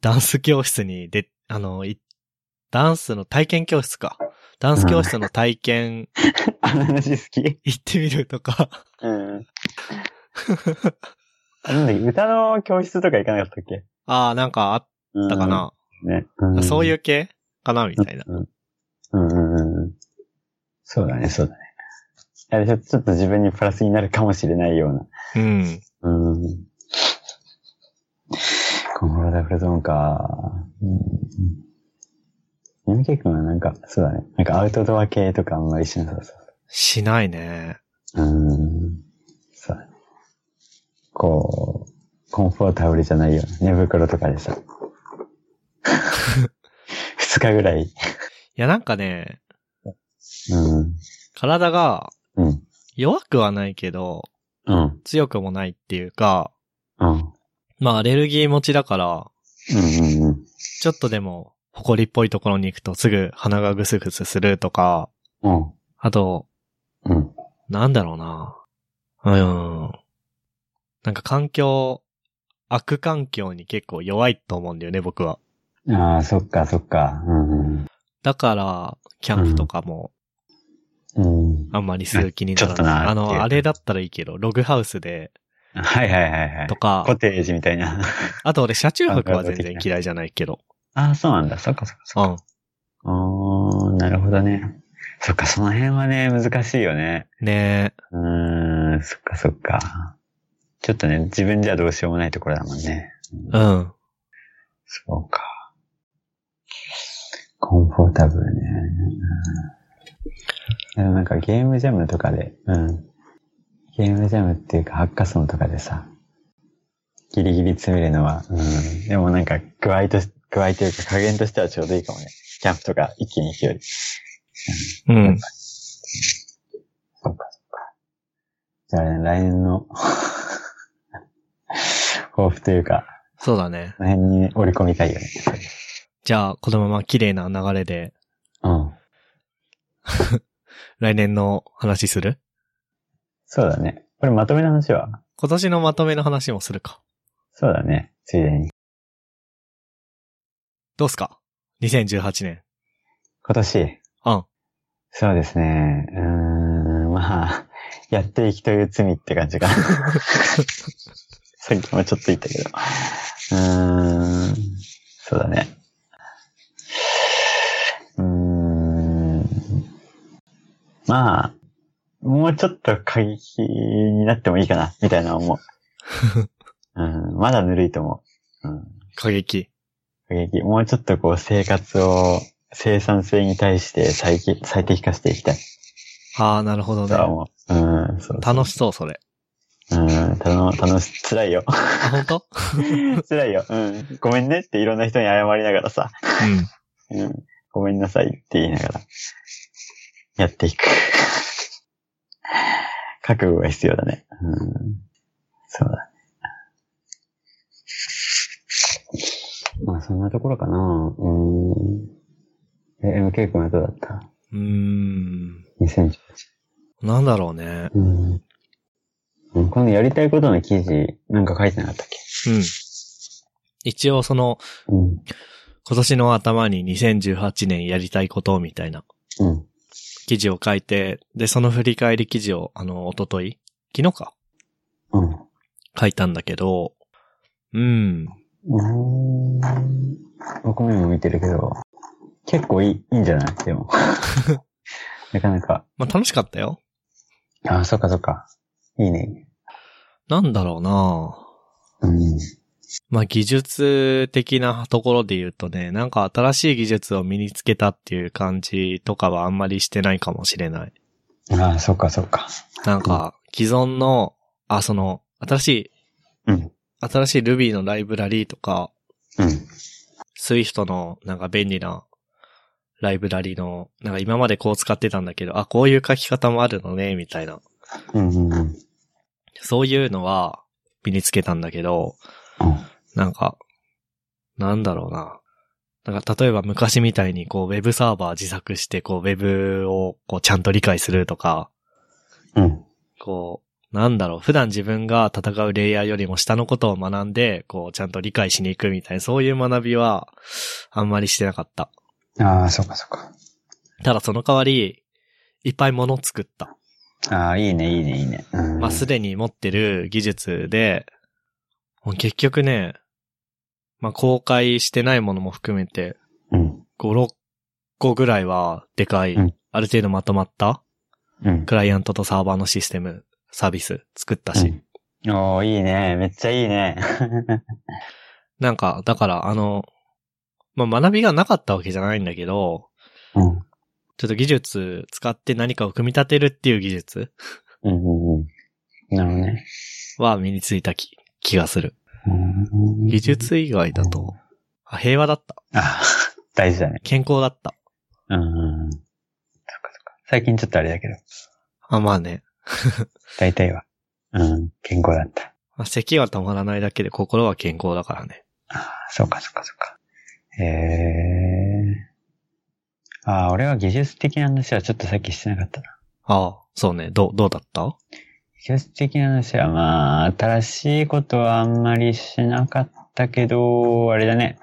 ダンス教室にで、あの、いダンスの体験教室か。ダンス教室の体験あの話好き。行ってみるとか。うん。あなんだっけ歌の教室とか行かなかったっけ？ああ、なんかあっあたかな。ね。そういうう系かなみたいな。うん。うんうんうん。そうだね、そうだね。いやちょっと自分にプラスになるかもしれないような。うん。うん。コンフォータブルゾーンか。うん。MK 君はなんか、そうだね。なんかアウトドア系とかあんまりしなさそう。しないね。うーん。そうだね。こう、コンフォータブルじゃないよ。寝袋とかでさ。二日ぐらい。いや、なんかね、うん。体がうん。弱くはないけど、うん。強くもないっていうか、うん。まあアレルギー持ちだから、うん。うん。ちょっとでも、埃っぽいところに行くとすぐ鼻がぐすぐすするとか、うん。あと、うん。なんだろうな。うん。なんか環境、悪環境に結構弱いと思うんだよね、僕は。ああ、そっか、そっか。うん。だから、キャンプとかもうん。あんまりする気にならないうの、あれだったらいいけど、ログハウスで、はいはいはいはいと。かコ、テージみたいな。あと俺車中泊は全あ然嫌いじゃないけど。ああ、そうなんだ。そっかそっかそっか。うん。おー、なるほどね。そっか、その辺はね、難しいよね。ねうーん、そっかそっか。ちょっとね、自分じゃどうしようもないところだもんね。え。うん。そうか。コンフォータブルね。うん、でもなんかゲームジャムとかで、うん。ゲームジャムっていうかハッカソンとかでさ、ギリギリ詰めるのは、うん。でもなんか具合とし、具合というか加減としてはちょうどいいかもね。キャンプとか一気に行くより。うん。そっかそっか。じゃあね、来年の 抱負というか、そうだね。この辺に織り込みたいよね。じゃあ、このまま綺麗な流れで、うん。来年の話する？そうだね。これまとめの話は？今年のまとめの話もするか。そうだね。ついでに。どうすか ?2018 年。今年、うん。そうですね。うーん、まあ、やっていきという罪って感じかな。さっきもちょっと言ったけど。うーん、そうだね。まあ、もうちょっと過激になってもいいかな、みたいな思う。うん、まだぬるいと思う。うん過激。過激。もうちょっとこう生活を生産性に対して最適最適化していきたい。ああ、なるほどねう。うん、そう楽しそう、それ。うん、楽、楽し、辛いよ。あ、本当？辛いよ。うん。ごめんねっていろんな人に謝りながらさ。うん。うん。ごめんなさいって言いながら、やっていく。覚悟が必要だね。うん。そうだね。まあ、そんなところかな。うん。え、MK 君はどうだった？うーん。?2018。なんだろうね。うん。うんこのやりたいことの記事、なんか書いてなかったっけ？うん。一応その、うん。今年の頭に2018年やりたいことみたいなうん。記事を書いて、で、その振り返り記事を、あの、おととい昨日かうん。書いたんだけど、うん。うーん。僕も今見てるけど、結構いい、いいんじゃない？でも。なかなか。まあ、楽しかったよ。ああ、そっかそっか。いいね。なんだろうなうん。まあ、技術的なところで言うとね、なんか新しい技術を身につけたっていう感じとかはあんまりしてないかもしれない。ああ、そっかそっか。なんか、既存の、あ、その、新しい、うん。新しい Ruby のライブラリーとか、うん。Swift のなんか便利なライブラリの、なんか今までこう使ってたんだけど、あ、こういう書き方もあるのね、みたいな。うんうんうん。そういうのは身につけたんだけど、なんか、なんだろうな。なんか例えば昔みたいにこうウェブサーバー自作してこうウェブをこうちゃんと理解するとか、うん。こう、なんだろう、普段自分が戦うレイヤーよりも下のことを学んで、こうちゃんと理解しに行くみたいな、そういう学びはあんまりしてなかった。ああ、そっかそっか。ただその代わり、いっぱい物作った。ああ、いいね、いいね、いいね。うん。まあ、すでに持ってる技術で、結局ね、まあ、公開してないものも含めて、うん。5、6個ぐらいは、でかい、うんある程度まとまった、うん。クライアントとサーバーのシステム、サービス作ったし。うんおー、いいね。めっちゃいいね。なんか、だから、あの、まあ、学びがなかったわけじゃないんだけど、うん。ちょっと技術使って何かを組み立てるっていう技術うんうんうん。なるほどね。は身についた気気がする。うん技術以外だと、あ、平和だった。ああ、大事だね。健康だった。うん。そっかそっか。最近ちょっとあれだけど、あ、まあね。大体は。うん、健康だった。まあ、咳が止まらないだけで心は健康だからね。ああ、そうかそうかそうか。へえ。ああ、俺は技術的な話はちょっとさっきしてなかったな。ああ、そうね。どう、どうだった？技術的な話はまあ、新しいことはあんまりしなかったけど、あれだね。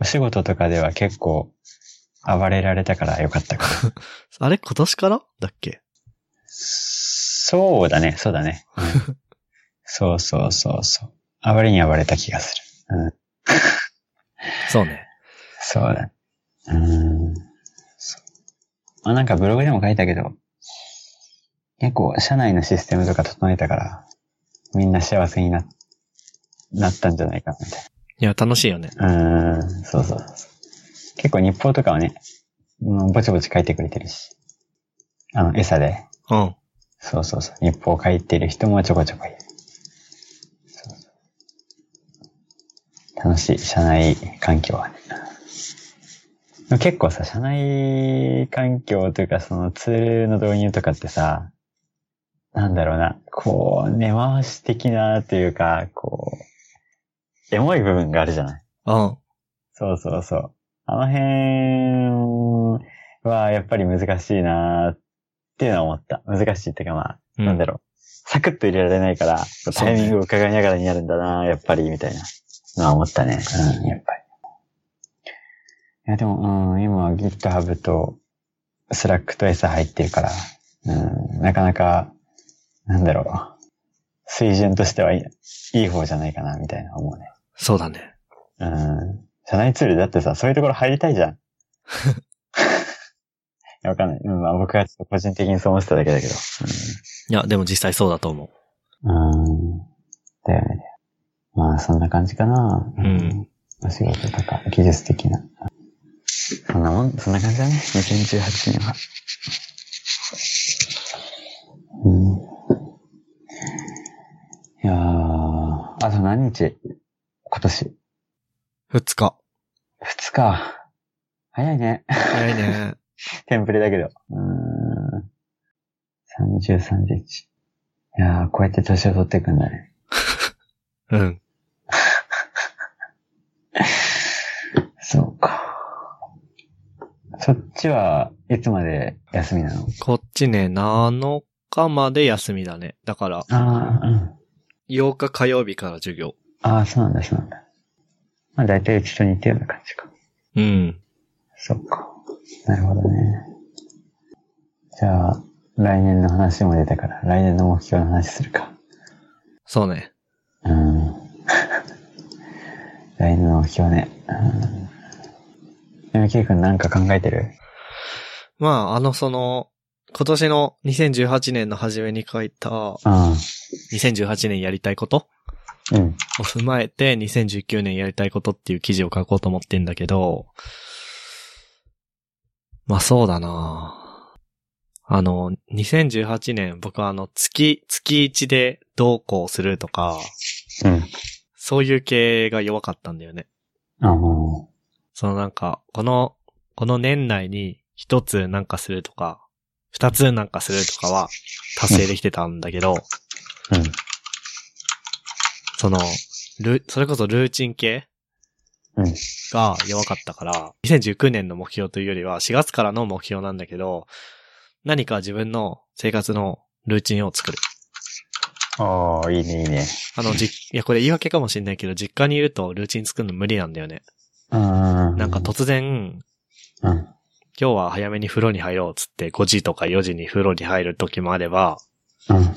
お仕事とかでは結構、暴れられたからよかったかな。あれ今年から？だっけ？そうだね、そうだね。うん そうそうそうそう。暴れに暴れた気がする。うん。そうね。そうだ。うん。まあなんかブログでも書いたけど、結構社内のシステムとか整えたから、みんな幸せにな、なったんじゃないかなみたいいや、楽しいよね。な。うん、そうそう。結構日報とかはね、うんぼちぼち書いてくれてるし。あの、餌で。うん。そうそうそう。日報書いてる人もちょこちょこいる。そうそう楽しい、社内環境はね。結構さ、社内環境というか、そのツールの導入とかってさ、なんだろうな、こう、根回し的なというか、こう、エモい部分があるじゃないうん。そうそうそう。あの辺はやっぱり難しいなっていうのは思った。難しいっていうかまあ、うんなんだろう。サクッと入れられないから、タイミングを伺いながらになるんだなやっぱり、みたいなのは思ったね。うん、やっぱり。いや、でも、うん、今は GitHub と Slack と S 入ってるから、うん、なかなか、なんだろう。水準としてはいいいい方じゃないかな、みたいな思うね。そうだね。うん。社内ツールだってさ、そういうところ入りたいじゃん。いやわかんない。うん、まあ僕はちょっと個人的にそう思ってただけだけど。いや、でも実際そうだと思うん。うん。だよね。まあそんな感じかな。うん。お仕事とか、技術的な。そんなもん、そんな感じだね。2018年は。うん。いやー、あと何日？今年。う。二日。二日。早いね。早いね。テンプレだけど。うーん。30、31。いやー、こうやって年を取っていくんだね。うん。そうか。そっちはいつまで休みなの？こっちね、7日まで休みだね。だから、ああ、うん。8日火曜日から授業。ああ、そうなんだ、そうなんだ。まあ大体うちと似たような感じか。うん。そっか。なるほどね。じゃあ、来年の話も出たから、来年の目標の話するか。そうね。うん。来年の目標ね。うん。山木君なんか考えてる？まあ、あの、その、今年の2018年の初めに書いた、うん。2018年やりたいこと？うん。を踏まえて2019年やりたいことっていう記事を書こうと思ってんだけど、まあそうだなあの、2018年僕はあの月、月1でどうこうするとか、うん。そういう系が弱かったんだよね。あのそのなんか、この、この年内に一つなんかするとか、二つなんかするとかは達成できてたんだけど、うん。その、ル、それこそルーチン系うん。が弱かったから、2019年の目標というよりは4月からの目標なんだけど、何か自分の生活のルーチンを作る。ああ、いいね、いいね。あの、じ、いや、これ言い訳かもしれないけど、実家にいるとルーチン作るの無理なんだよね。うん。なんか突然、うん。今日は早めに風呂に入ろうっつって5時とか4時に風呂に入る時もあれば、うん。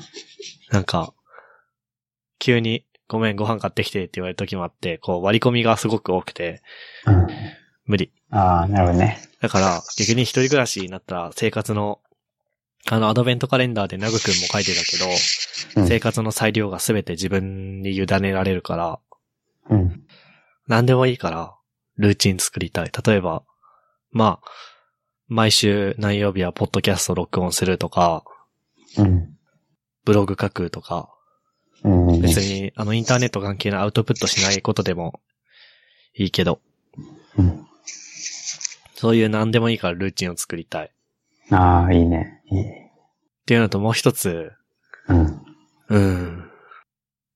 なんか、急にごめんご飯買ってきてって言われる時もあって、こう割り込みがすごく多くて、うん。無理。ああ、なるほどね。だから、逆に一人暮らしになったら生活の、あの、アドベントカレンダーでナグ君も書いてたけど、うん生活の裁量がすべて自分に委ねられるから、うん。何でもいいから、ルーチン作りたい。例えば、まあ、毎週何曜日はポッドキャスト録音するとか、うん。ブログ書くとか、うん。別に、あの、インターネット関係のアウトプットしないことでもいいけど、うん。そういう何でもいいからルーチンを作りたい。っああ、いいね。いい。ていうのともう一つ、うん。うん。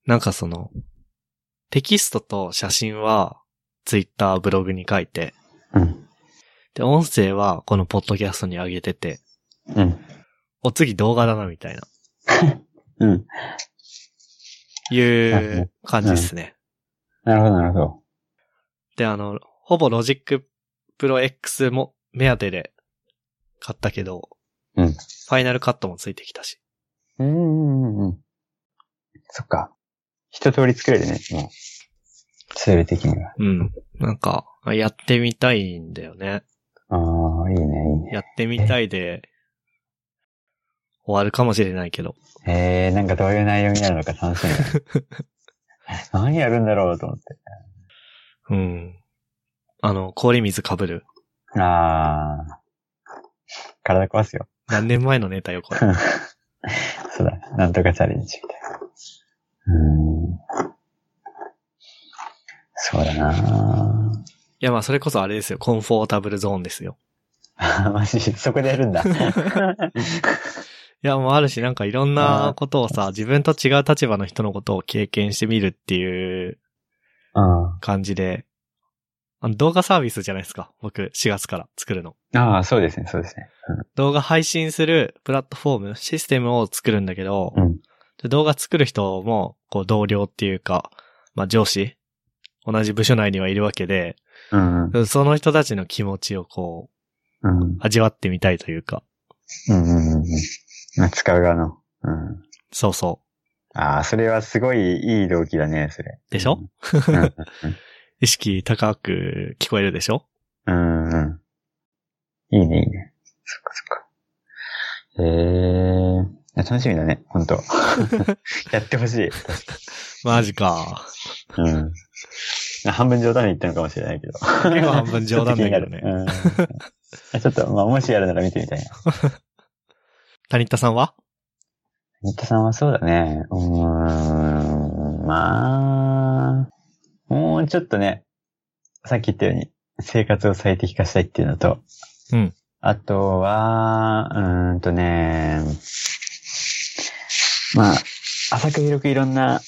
なんかその、テキストと写真は、ツイッター、ブログに書いて、うん。で、音声はこのポッドキャストに上げてて、うん。お次動画だな、みたいな、うん。いう感じですね。なるほど、なるほど。で、あの、ほぼロジックプロ X も目当てで買ったけど、うん Final Cut もついてきたし。うんうんうんうん。そっか。一通り作れるね、もう。ツール的には。うん。なんか、やってみたいんだよね。いいね、いいね。やってみたいで、終わるかもしれないけど。えー、なんかどういう内容になるのか楽しみだ。何やるんだろうと思って。うん。あの、氷水かぶる。ああ。体壊すよ。何年前のネタよ、これ。そうだ。なんとかチャレンジみたいな。うーん。そうだないや、まあ、それこそあれですよ。コンフォータブルゾーンですよ。ぁ。マジ、そこでやるんだ。いや、もうあるし、なんかいろんなことをさ、自分と違う立場の人のことを経験してみるっていううん。感じで、あの動画サービスじゃないですか。僕、4月から作るの。ああ、そうですね、そうですね。動画配信するプラットフォーム、システムを作るんだけど、うん。で動画作る人も、こう、同僚っていうか、まあ、上司同じ部署内にはいるわけで、うん。うん。その人たちの気持ちをこう、うん。味わってみたいというか、うん。うん。うんまあ使う側の。うん。そうそああ、それはすごいいい動機だね、それ。でしょ？うんう。意識高く聞こえるでしょ？うん。うん。うんいいね、いいね。そっかそっか。へえー。楽しみだね、本当 やってほしい。マジか。うん。半分冗談で言ったのかもしれないけど。結構半分冗談だけどね ちょっとまあ、もしやるなら見てみたいな。谷田さんは？新田さんはそうだね。うーん、まあ、もうちょっとね、さっき言ったように、生活を最適化したいっていうのと、うん。あとは、うーんとね、まあ、浅く広くいろんな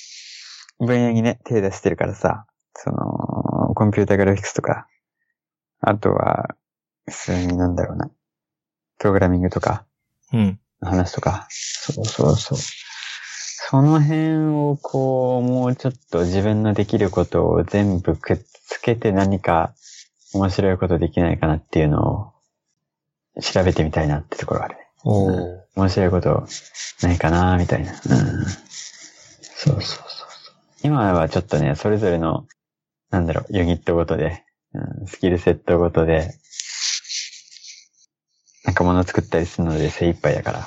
分野にね、手出してるからさ、その、コンピュータグラフィックスとか、あとは、普通になんだろうな、プログラミングとか、うん。話とか。そうそうそう。その辺をこう、もうちょっと自分のできることを全部くっつけて何か面白いことできないかなっていうのを調べてみたいなってところがあるね。おー面白いことないかなみたいな。うん。そうそうそうそう。今はちょっとね、それぞれの、なんだろう、ユニットごとで、うん、スキルセットごとで、なんか物作ったりするので精一杯だから。だ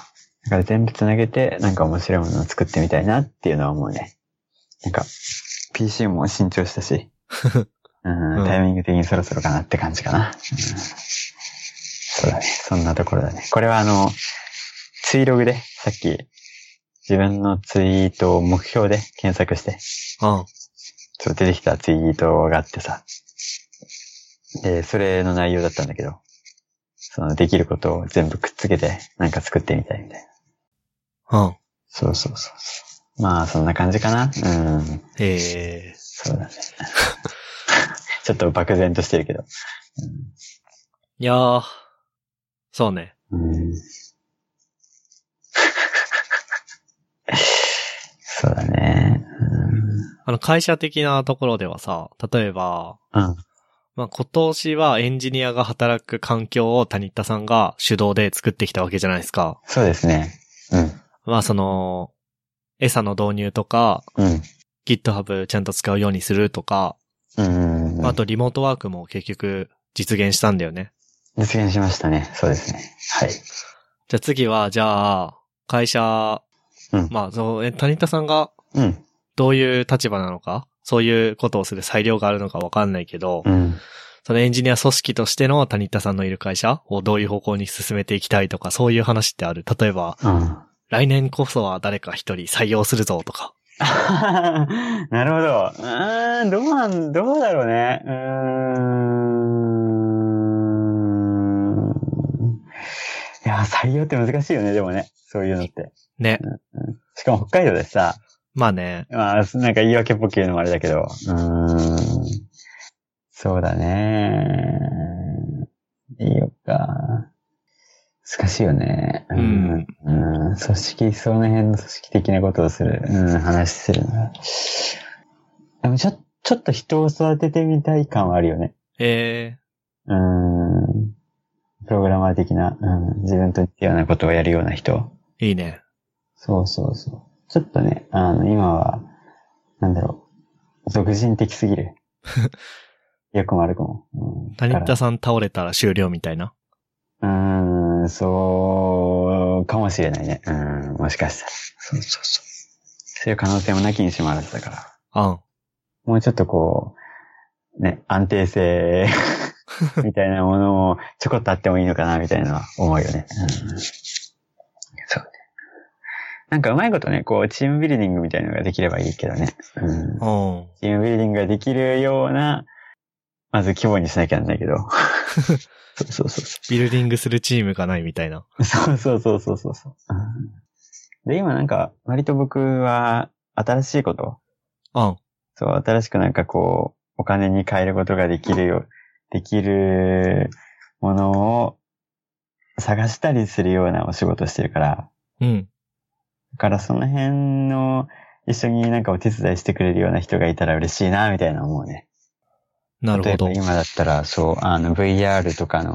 から全部つなげて、なんか面白いものを作ってみたいなっていうのは思うね。なんか、PC も新調したし、うんうんタイミング的にそろそろかなって感じかな。うんそうだね。そんなところだね。これはあの、ツイログで、さっき、自分のツイートを目標で検索して、うん。そう出てきたツイートがあってさ。で、それの内容だったんだけど、そのできることを全部くっつけて、なんか作ってみたいみたいな。うん。そうそうそうそう。まあ、そんな感じかな。うん。ええそうだね。ちょっと漠然としてるけど。いやー、そうね。うん。そうだね。あの、会社的なところではさ、例えば、うん。うん。まあ、今年はエンジニアが働く環境を谷田さんが主導で作ってきたわけじゃないですか。そうですね。うん。まあ、その、餌の導入とか、うん。GitHub ちゃんと使うようにするとか、うん。あとリモートワークも結局実現したんだよね。実現しましたね。そうですね。はい。じゃあ次は、じゃあ、会社、うんまあ、そう、え、谷田さんがうん。どういう立場なのか、そういうことをする裁量があるのかわかんないけど、うん。そのエンジニア組織としての谷田さんのいる会社をどういう方向に進めていきたいとか、そういう話ってある？例えば、うん。来年こそは誰か一人採用するぞとか。なるほど。うーん、どうなん、どうだろうね。うーん。いや、採用って難しいよね、でもね。そういうのって。ね。しかも北海道でさ、まあね。まあ、なんか言い訳っぽく言うのもあれだけど、うーん。そうだね。いいよか。難しいよね。うん。うん。組織、その辺の組織的なことをする。うん、話するな。でもちょ、ちょっと人を育ててみたい感はあるよね。えうん。プログラマー的な、うん、自分と似たようなことをやるような人。いいね。そうそうそう。ちょっとね、あの、今は、なんだろう、俗人的すぎる。よくも悪くも。うん、谷田さん倒れたら終了みたいな。らうーん、そう、かもしれないね。うん、もしかしたら。そうそうそう。そういう可能性もなきにしもあらずだから。あん。もうちょっとこう、ね、安定性 みたいなものもちょこっとあってもいいのかな、みたいなのは思うよね。うん。なんかうまいことね、こう、チームビルディングみたいなのができればいいけどね。うん、うん。チームビルディングができるような、まず規模にしなきゃなんないけど。そうそうそうそビルディングするチームがないみたいな。う。そうそうそうそうそうそう。うんで、今なんか、割と僕は、新しいことあん。そう、新しくなんかこう、お金に変えることができるよ、できるものを探したりするようなお仕事してるから、うん。だからその辺の一緒になんかお手伝いしてくれるような人がいたら嬉しいな、みたいな思うね。なるほど例えば。今だったら、そう、あの VR とかの、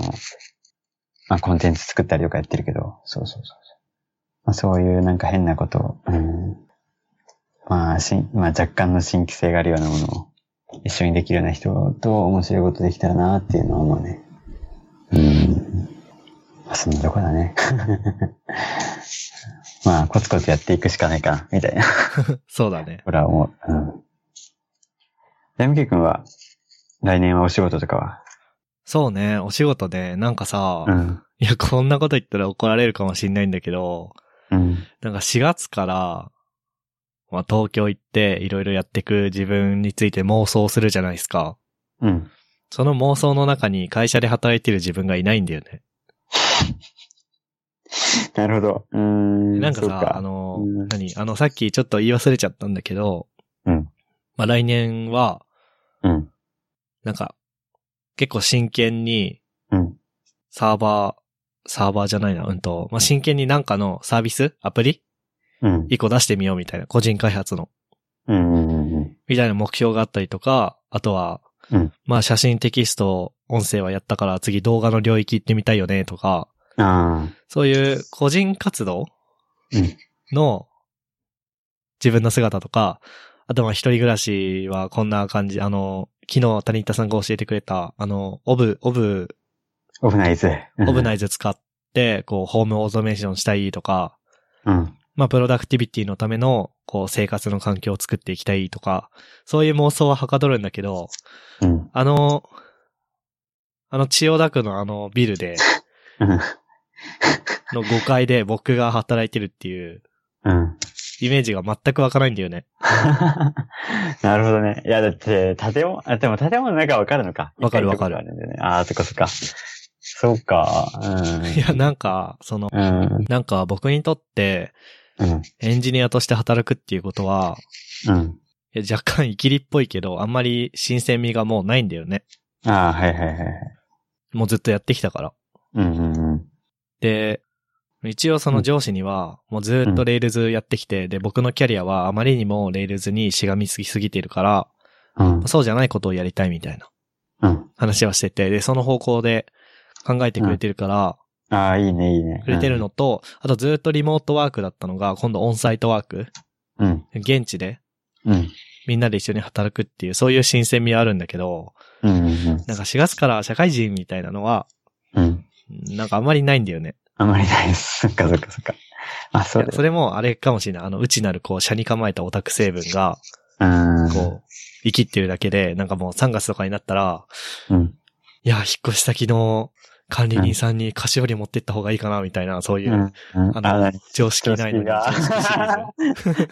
まあコンテンツ作ったりとかやってるけど、そうそうそうそう。まあそういうなんか変なことを、うん。まあ、しん、まあ若干の新規性があるようなものを一緒にできるような人と面白いことできたらなっていうのは思うね。うん。まあそんなとこだね。まあコツコツやっていくしかないかな、みたいな。そうだね。ほら思う。うん。ヤムケ君は、来年はお仕事とかは？そうね、お仕事で、なんかさ、うん。いや、こんなこと言ったら怒られるかもしんないんだけど、うん。なんか4月から、まあ東京行っていろいろやっていく自分について妄想するじゃないですか。うん。その妄想の中に会社で働いてる自分がいないんだよね。なるほど。うーん。なんかさ、かあのうん、何？あの、さっきちょっと言い忘れちゃったんだけど、うん。まあ来年は、うん。なんか、結構真剣にうん。サーバー、サーバーじゃないな、うんと、まあ真剣になんかのサービス？アプリ？うん。一個出してみようみたいな、個人開発の。うん。うん。みたいな目標があったりとか、あとは、うんまあ写真テキスト、音声はやったから次動画の領域行ってみたいよねとか、あそういう個人活動うんの自分の姿とか、あとまあ一人暮らしはこんな感じ、あの、昨日谷田さんが教えてくれた、あの、オブ、オブ、あ。オブナイズ。オブナイイズ使って、こう、ホームオートメーションしたいとか、うん。まあ、プロダクティビティのための、こう、生活の環境を作っていきたいとか、そういう妄想ははかどるんだけど、うん。あの、あの千代田区のあのビルで、うん。の5階で僕が働いてるっていううん。イメージが全く湧かないんだよね。なるほどね。いや、だって、建物、あ、でも建物の中わかるのか。わかるわかるあね。ああ、そっかそっか。そうか。うん。いや、なんか、その、うん。なんか僕にとってうん。エンジニアとして働くっていうことは、うん。いや若干生きりっぽいけど、あんまり新鮮味がもうないんだよね。ああ、はいはいはいはい。もうずっとやってきたから。うんうんうん。で、一応その上司には、もうずっと Rails やってきて、で、僕のキャリアはあまりにも Rails にしがみつきすぎてるから、うん。そうじゃないことをやりたいみたいなうん。話はしてて、で、その方向で考えてくれてるから、ああ、いいね、いいね。くれてるのと、あとずっとリモートワークだったのが、今度オンサイトワーク、うん。現地でうん。みんなで一緒に働くっていう、そういう新鮮味はあるんだけど、うん。うん。なんか4月から社会人みたいなのは、うん。なんかあんまりないんだよね。あまりないです。そっかそっかそっか。あ、そうそれもあれかもしれない。あの、内なるこう、車に構えたオタク成分が、うん。こう、生きってるだけで、なんかもう3月とかになったら、うん。いや、引っ越し先の管理人さんに菓子折り持ってった方がいいかな、みたいな、そういう、うん。うん。あの何常識ないのに、常常識シリーズ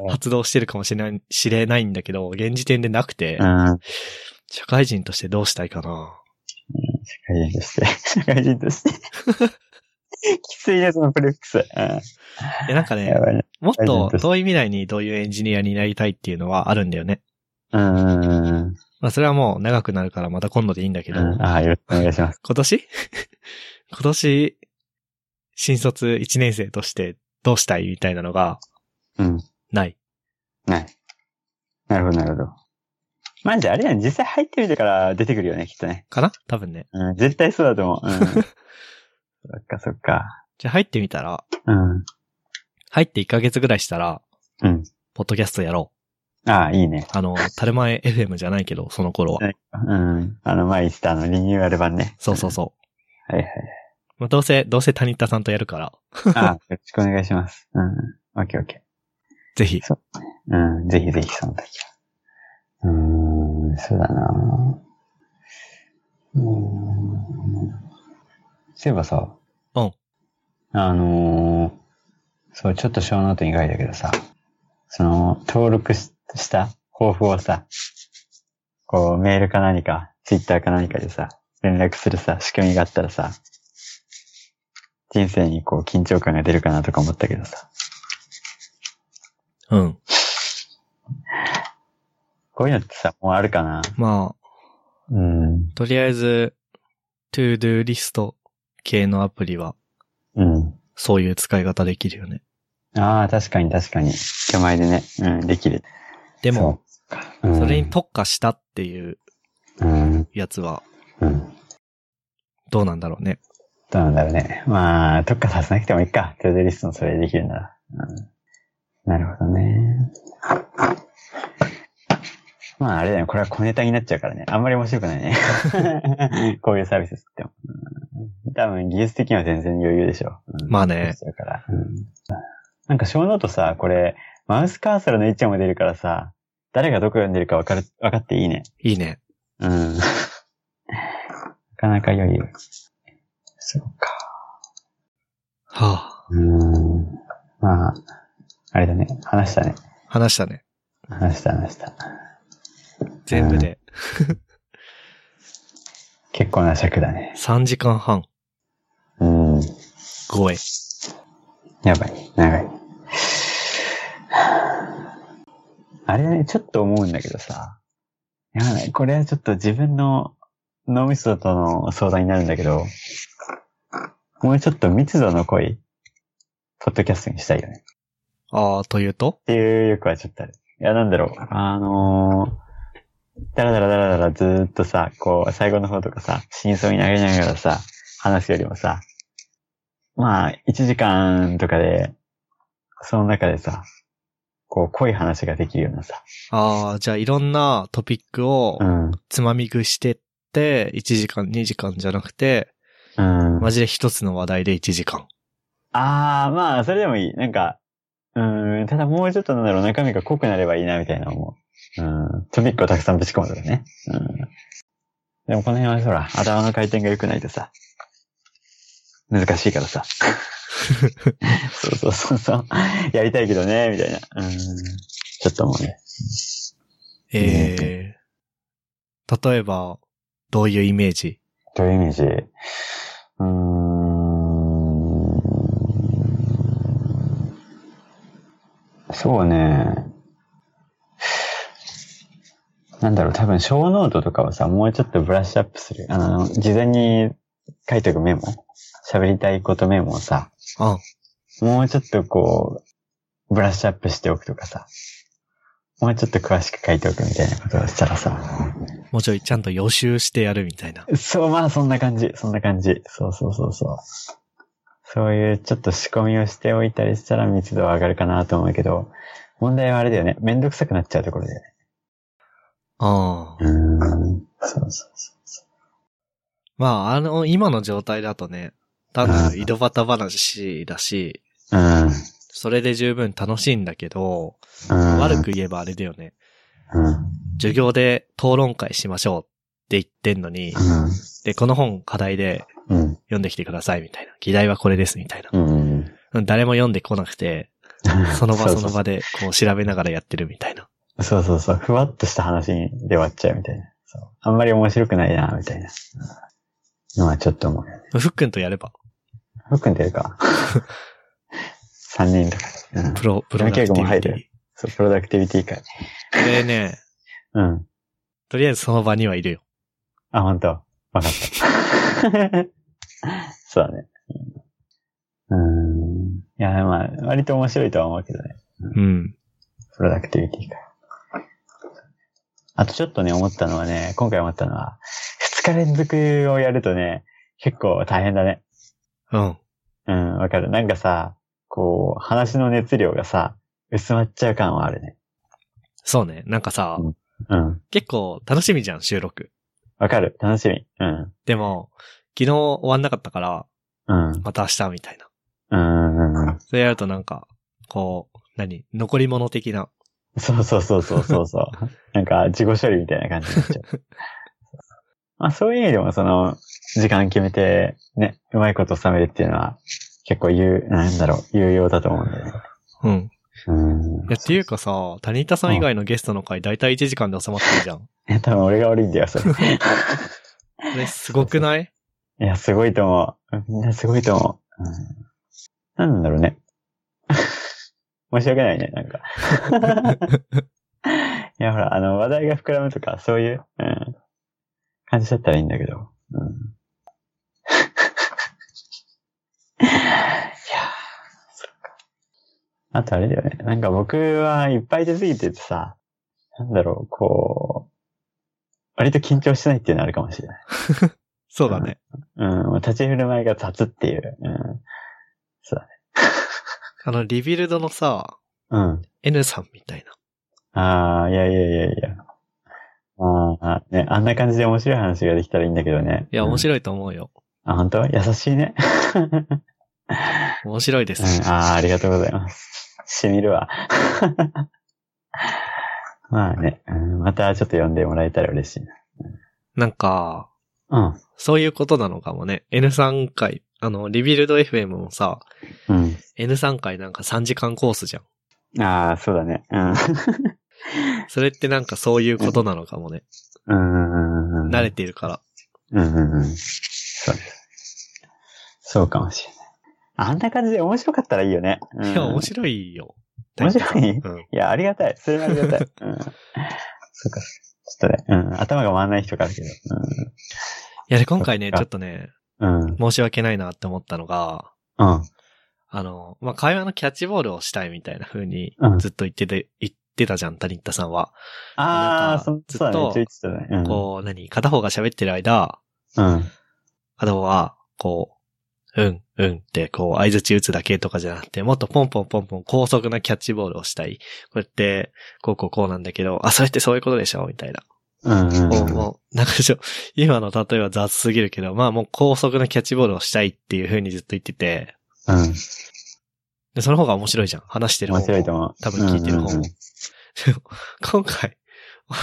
うん。発動してるかもしれない、知れないんだけど、現時点でなくて、うん。社会人としてどうしたいかな。社会人として。社会人として。きついね、そのプレックス。うん。え、なんかねね。もっと遠い未来にどういうエンジニアになりたいっていうのはあるんだよね。うん。まあそれはもう長くなるからまた今度でいいんだけど、うん。ああ、よろしくお願いします。今年？今年、新卒1年生としてどうしたいみたいなのがうん。ない。ない。なるほど、なるほど。マジあれだよね。実際入ってみてから出てくるよね、きっとね。かな？多分ね。うん、絶対そうだと思う。うん。そっかそっか。じゃあ入ってみたら、うん。入って1ヶ月ぐらいしたら、うん。ポッドキャストやろああ、いいね。う。あの、タルマエ FM じゃないけど、その頃は。うん。あの、前言ってたあの、リニューアル版ね。そうそうそう。はいはい。まあ、どうせ、どうせ谷田さんとやるから、あよろしくお願いします。うん。オッケーオッケぜひ。ー。うん。ぜひぜひその時は。うーん、そうだなうーん。そういえばさ。うん。あのー、そう、ちょっとショーノートに書いたけどさ、その、登録した抱負をさ、こう、メールか何か、ツイッターか何かでさ、連絡するさ、仕組みがあったらさ、人生にこう、緊張感が出るかなとか思ったけどさ、うん。こういうのってさ、もうあるかな？まうん。あ、とりあえず、 ToDo リスト系のアプリは、うん。そういう使い方できるよね。ああ、確かに確かに。手前でね、うん、できる。でも、そう、うん、それに特化したっていううん、やつは、うん。どうなんだろうね。どうなんだろうね。まあ、特化させなくてもいいか。トゥードゥリストのそれでできるなら。うん、なるほどね。まあ、あれだよね。これは小ネタになっちゃうからね。あんまり面白くないね。こういうサービスっても。うん、多分、技術的には全然余裕でしょ。うん、まあね。だから、うん。なんか、ショーノートさ、これ、マウスカーソルの位置も出るからさ、誰がどこ読んでるかわかる、わかっていいね。いいね。うん。なかなか余裕。そうか。はあ、うん。まあ、あれだね。話したね。話したね。話した話した。全部で結構な尺だね。3時間半うん。超え。やばい。長い。あれね、ちょっと思うんだけどさ。いやね、これはちょっと自分の脳みそとの相談になるんだけど、もうちょっと密度の濃い、ポッドキャストにしたいよね。ああ、というと？っていう欲はちょっとある。いや、なんだろう。あのー、だらだらだらだらずーっとさ、こう、最後の方とかさ、真相に投げながらさ、話すよりもさ、まあ、1時間とかで、その中でさ、こう、濃い話ができるようなさ。ああ、じゃあいろんなトピックをうん。つまみ食いしてって、1時間、2時間じゃなくて、うん。マジで一つの話題で1時間。あー、まあ、それでもいい。なんか、うん、ただもうちょっとなんだろう、中身が濃くなればいいな、みたいな思う。うん。トピックをたくさんぶち込むとかね。うん。でもこの辺はほら、頭の回転が良くないとさ、難しいからさ。そうそうそうそう。やりたいけどね、みたいな。うん。ちょっと思うね。ええ例えば、どういうイメージ？どういうイメージ？うーん。そうね。なんだろう、多分ショーノートとかはさ、もうちょっとブラッシュアップする。あの、事前に書いておくメモ喋りたいことメモをさ、あもうちょっとこう、ブラッシュアップしておくとかさ、もうちょっと詳しく書いておくみたいなことをしたらさ、もうちょいちゃんと予習してやるみたいな。そう、まあそんな感じ、そんな感じ。そうそうそうそう。そういうちょっと仕込みをしておいたりしたら密度は上がるかなと思うけど、問題はあれだよね。めんどくさくなっちゃうところだよね。ああ。うーん。そうそうそまあ、あの、今の状態だとね、単なる井戸端話だし、う。うん。それで十分楽しいんだけど、うん。悪く言えばあれだよね。うん。授業で討論会しましょうって言ってんのに、で、この本課題でうん。読んできてくださいみたいな。議題はこれですみたいな。誰も読んでこなくて、その場その場でこう調べながらやってるみたいな。そうそうそう。ふわっとした話で終わっちゃうみたいな。そう。あんまり面白くないな、みたいな。のはちょっと思うよね。ふっくんとやれば、ふっくん出るか。3人とかで。うん。プロ、プロダクティ山木も入るビティ。そう、プロダクティビティ会。これね、うん。とりあえずその場にはいるよ。あ、本当わかった。そうだね。うん。うんいや、まあ、割と面白いとは思うけどね。うん。プロダクティビティ会。あとちょっとね、思ったのはね、今回思ったのは、二日連続をやるとね、結構大変だね。うん。うん、わかる。なんかさ、こう、話の熱量がさ、薄まっちゃう感はあるね。そうね。なんかさ、うんうん。結結構楽しみじゃん、収録。わかる。楽しみ。うん。でも、昨日終わんなかったから、うん。また明日みたいな。うん。それやるとなんか、こう、何？残り物的な。そうそうそうそうそうそう。なんか、自己処理みたいな感じになっちゃう。まあ、そういう意味でも、その、時間決めて、ね、うまいこと収めるっていうのは、結構有、なんだろう、有用だと思うんだよね。うん。うん。いや、っていうかさ、谷田さん以外のゲストの回だいたい1時間で収まってるじゃん。え、多分俺が悪いんだよ、それ。こ れすごくない？いや、すごいと思う。みんなすごいと思う。うん、なんだろうね。申し訳ないね、なんか。いや、ほら、あの、話題が膨らむとか、そういう、うん、感じだったらいいんだけど。うん、いやー、そっか。あとあれだよね。なんか僕はいっぱい出過ぎててさ、なんだろう、こう、割と緊張してないっていうのあるかもしれない。そうだね。うん、立ち振る舞いが雑っていう。うん。そうあの、リビルドのさ。うん。N さんみたいな。ああ、いやいやいやいや。ああ、ね、あんな感じで面白い話ができたらいいんだけどね。いや、面い。白いと思うよ。あ、本当？優しいね。面白いでうんす。、ああ、ありがとうございます。しみるわ。まあね、うん、またちょっと呼んでもらえたら嬉しいなんか、な。そういうことなのかもね。N3 回、あの、リビルド FM もさ、うん。N3 回なんか3時間コースじゃん。うん。ああ、そうだね。うん。それってなんかそういうことなのかもね。うんうんうんうん。慣れているから。うんうんうん。そうです。そうかもしれない。あんな感じで面白かったらいいよね。うん、いや、面白いよ。面白い？うん。いや、ありがたい。それはありがたい。うん。そうか。ちょっとね、うん。頭が回らない人があるけど。いや、で、今回ね、ちょっとね、うん。うん。申し訳ないなって思ったのが、うん。あの、まあ、会話のキャッチボールをしたいみたいな風にうんずっと言ってて、言ってたじゃん、タニッタさんは。ああ、そずっとそうだね。一応言ってたね。うん。こう、何片方が喋ってる間、うん。片方は、こう、うん、うんって、こう、合図打つだけとかじゃなくて、もっとポンポンポンポン高速なキャッチボールをしたい。こうやって、こうこうこうなんだけど、あ、それってそういうことでしょみたいな。うんうんもう、うん。もう、なんかちょ、今の例えば雑すぎるけど、まあもう高速なキャッチボールをしたいっていう風にずっと言ってて、うん。で、その方が面白いじゃん。話してる方面白いと思う。多分聞いてる方も。うんうんでも今回、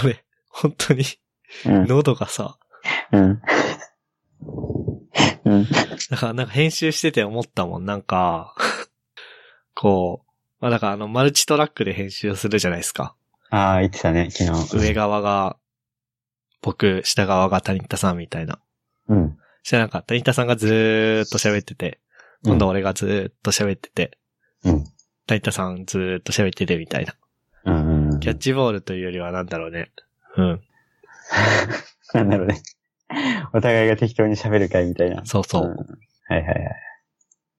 俺、本当に、うん。喉がさ、うん。うん。だからなんか編集してて思ったもん。なんか、こう、まあだからあの、マルチトラックで編集するじゃないですか。ああ、言ってたね、昨日。上側が、僕、下側が谷田さんみたいな。うん。そしたらなんか、谷田さんがずーっと喋ってて、今度俺がずーっと喋ってて、うん。谷田さんずーっと喋っててみたいな。うんうんうん。キャッチボールというよりはなんだろうね。うん。なんだろうね。お互いが適当に喋る会みたいな。そうそう。んはいはいはい。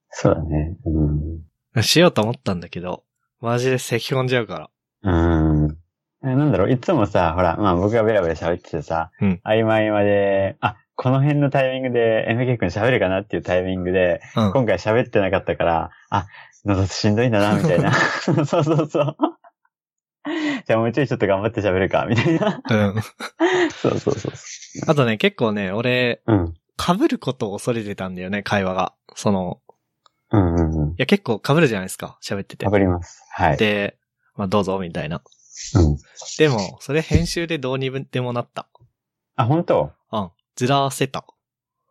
そうだね。うん。しようと思ったんだけど、マジで咳込んじゃうから。うん。えなんだろう、いつもさ、ほら、まあ僕がベラベラ喋っててさ、うん合間合間で、あ、この辺のタイミングで MK 君喋るかなっていうタイミングで、うん。今回喋ってなかったから、あ、喉しんどいんだな、みたいな。そうそうそう。じゃあもうちょいちょっと頑張って喋るか、みたいな。うん。そうそうそう。あとね、結構ね、俺、うん。被ることを恐れてたんだよね、会話が。その、うんうんうんい。や結構被るじゃないですか、喋っててわ。かります。はい。で、まあどうぞ、みたいな。うん。でも、それ編集でどうにでもなった。あ、本当？うん。ずらせた。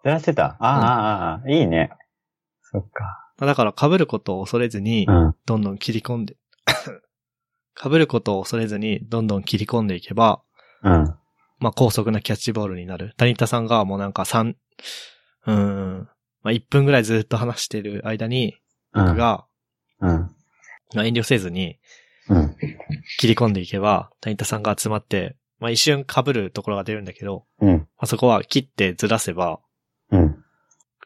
ずらしてた？ああ、ああ、ああ、いいね。そっか。だから被ることを恐れずにう、ん。どんどん切り込んで、被ることを恐れずに、どんどん切り込んでいけば、うん。まあ高速なキャッチボールになる。谷田さんがもうなんか3、うーん、まあ1分ぐらいずっと話してる間に、うん。僕が、うん。まあ遠慮せずにうん。切り込んでいけば、谷田さんが集まって、まあ一瞬被るところが出るんだけど、うん。まあそこは切ってずらせば、うん。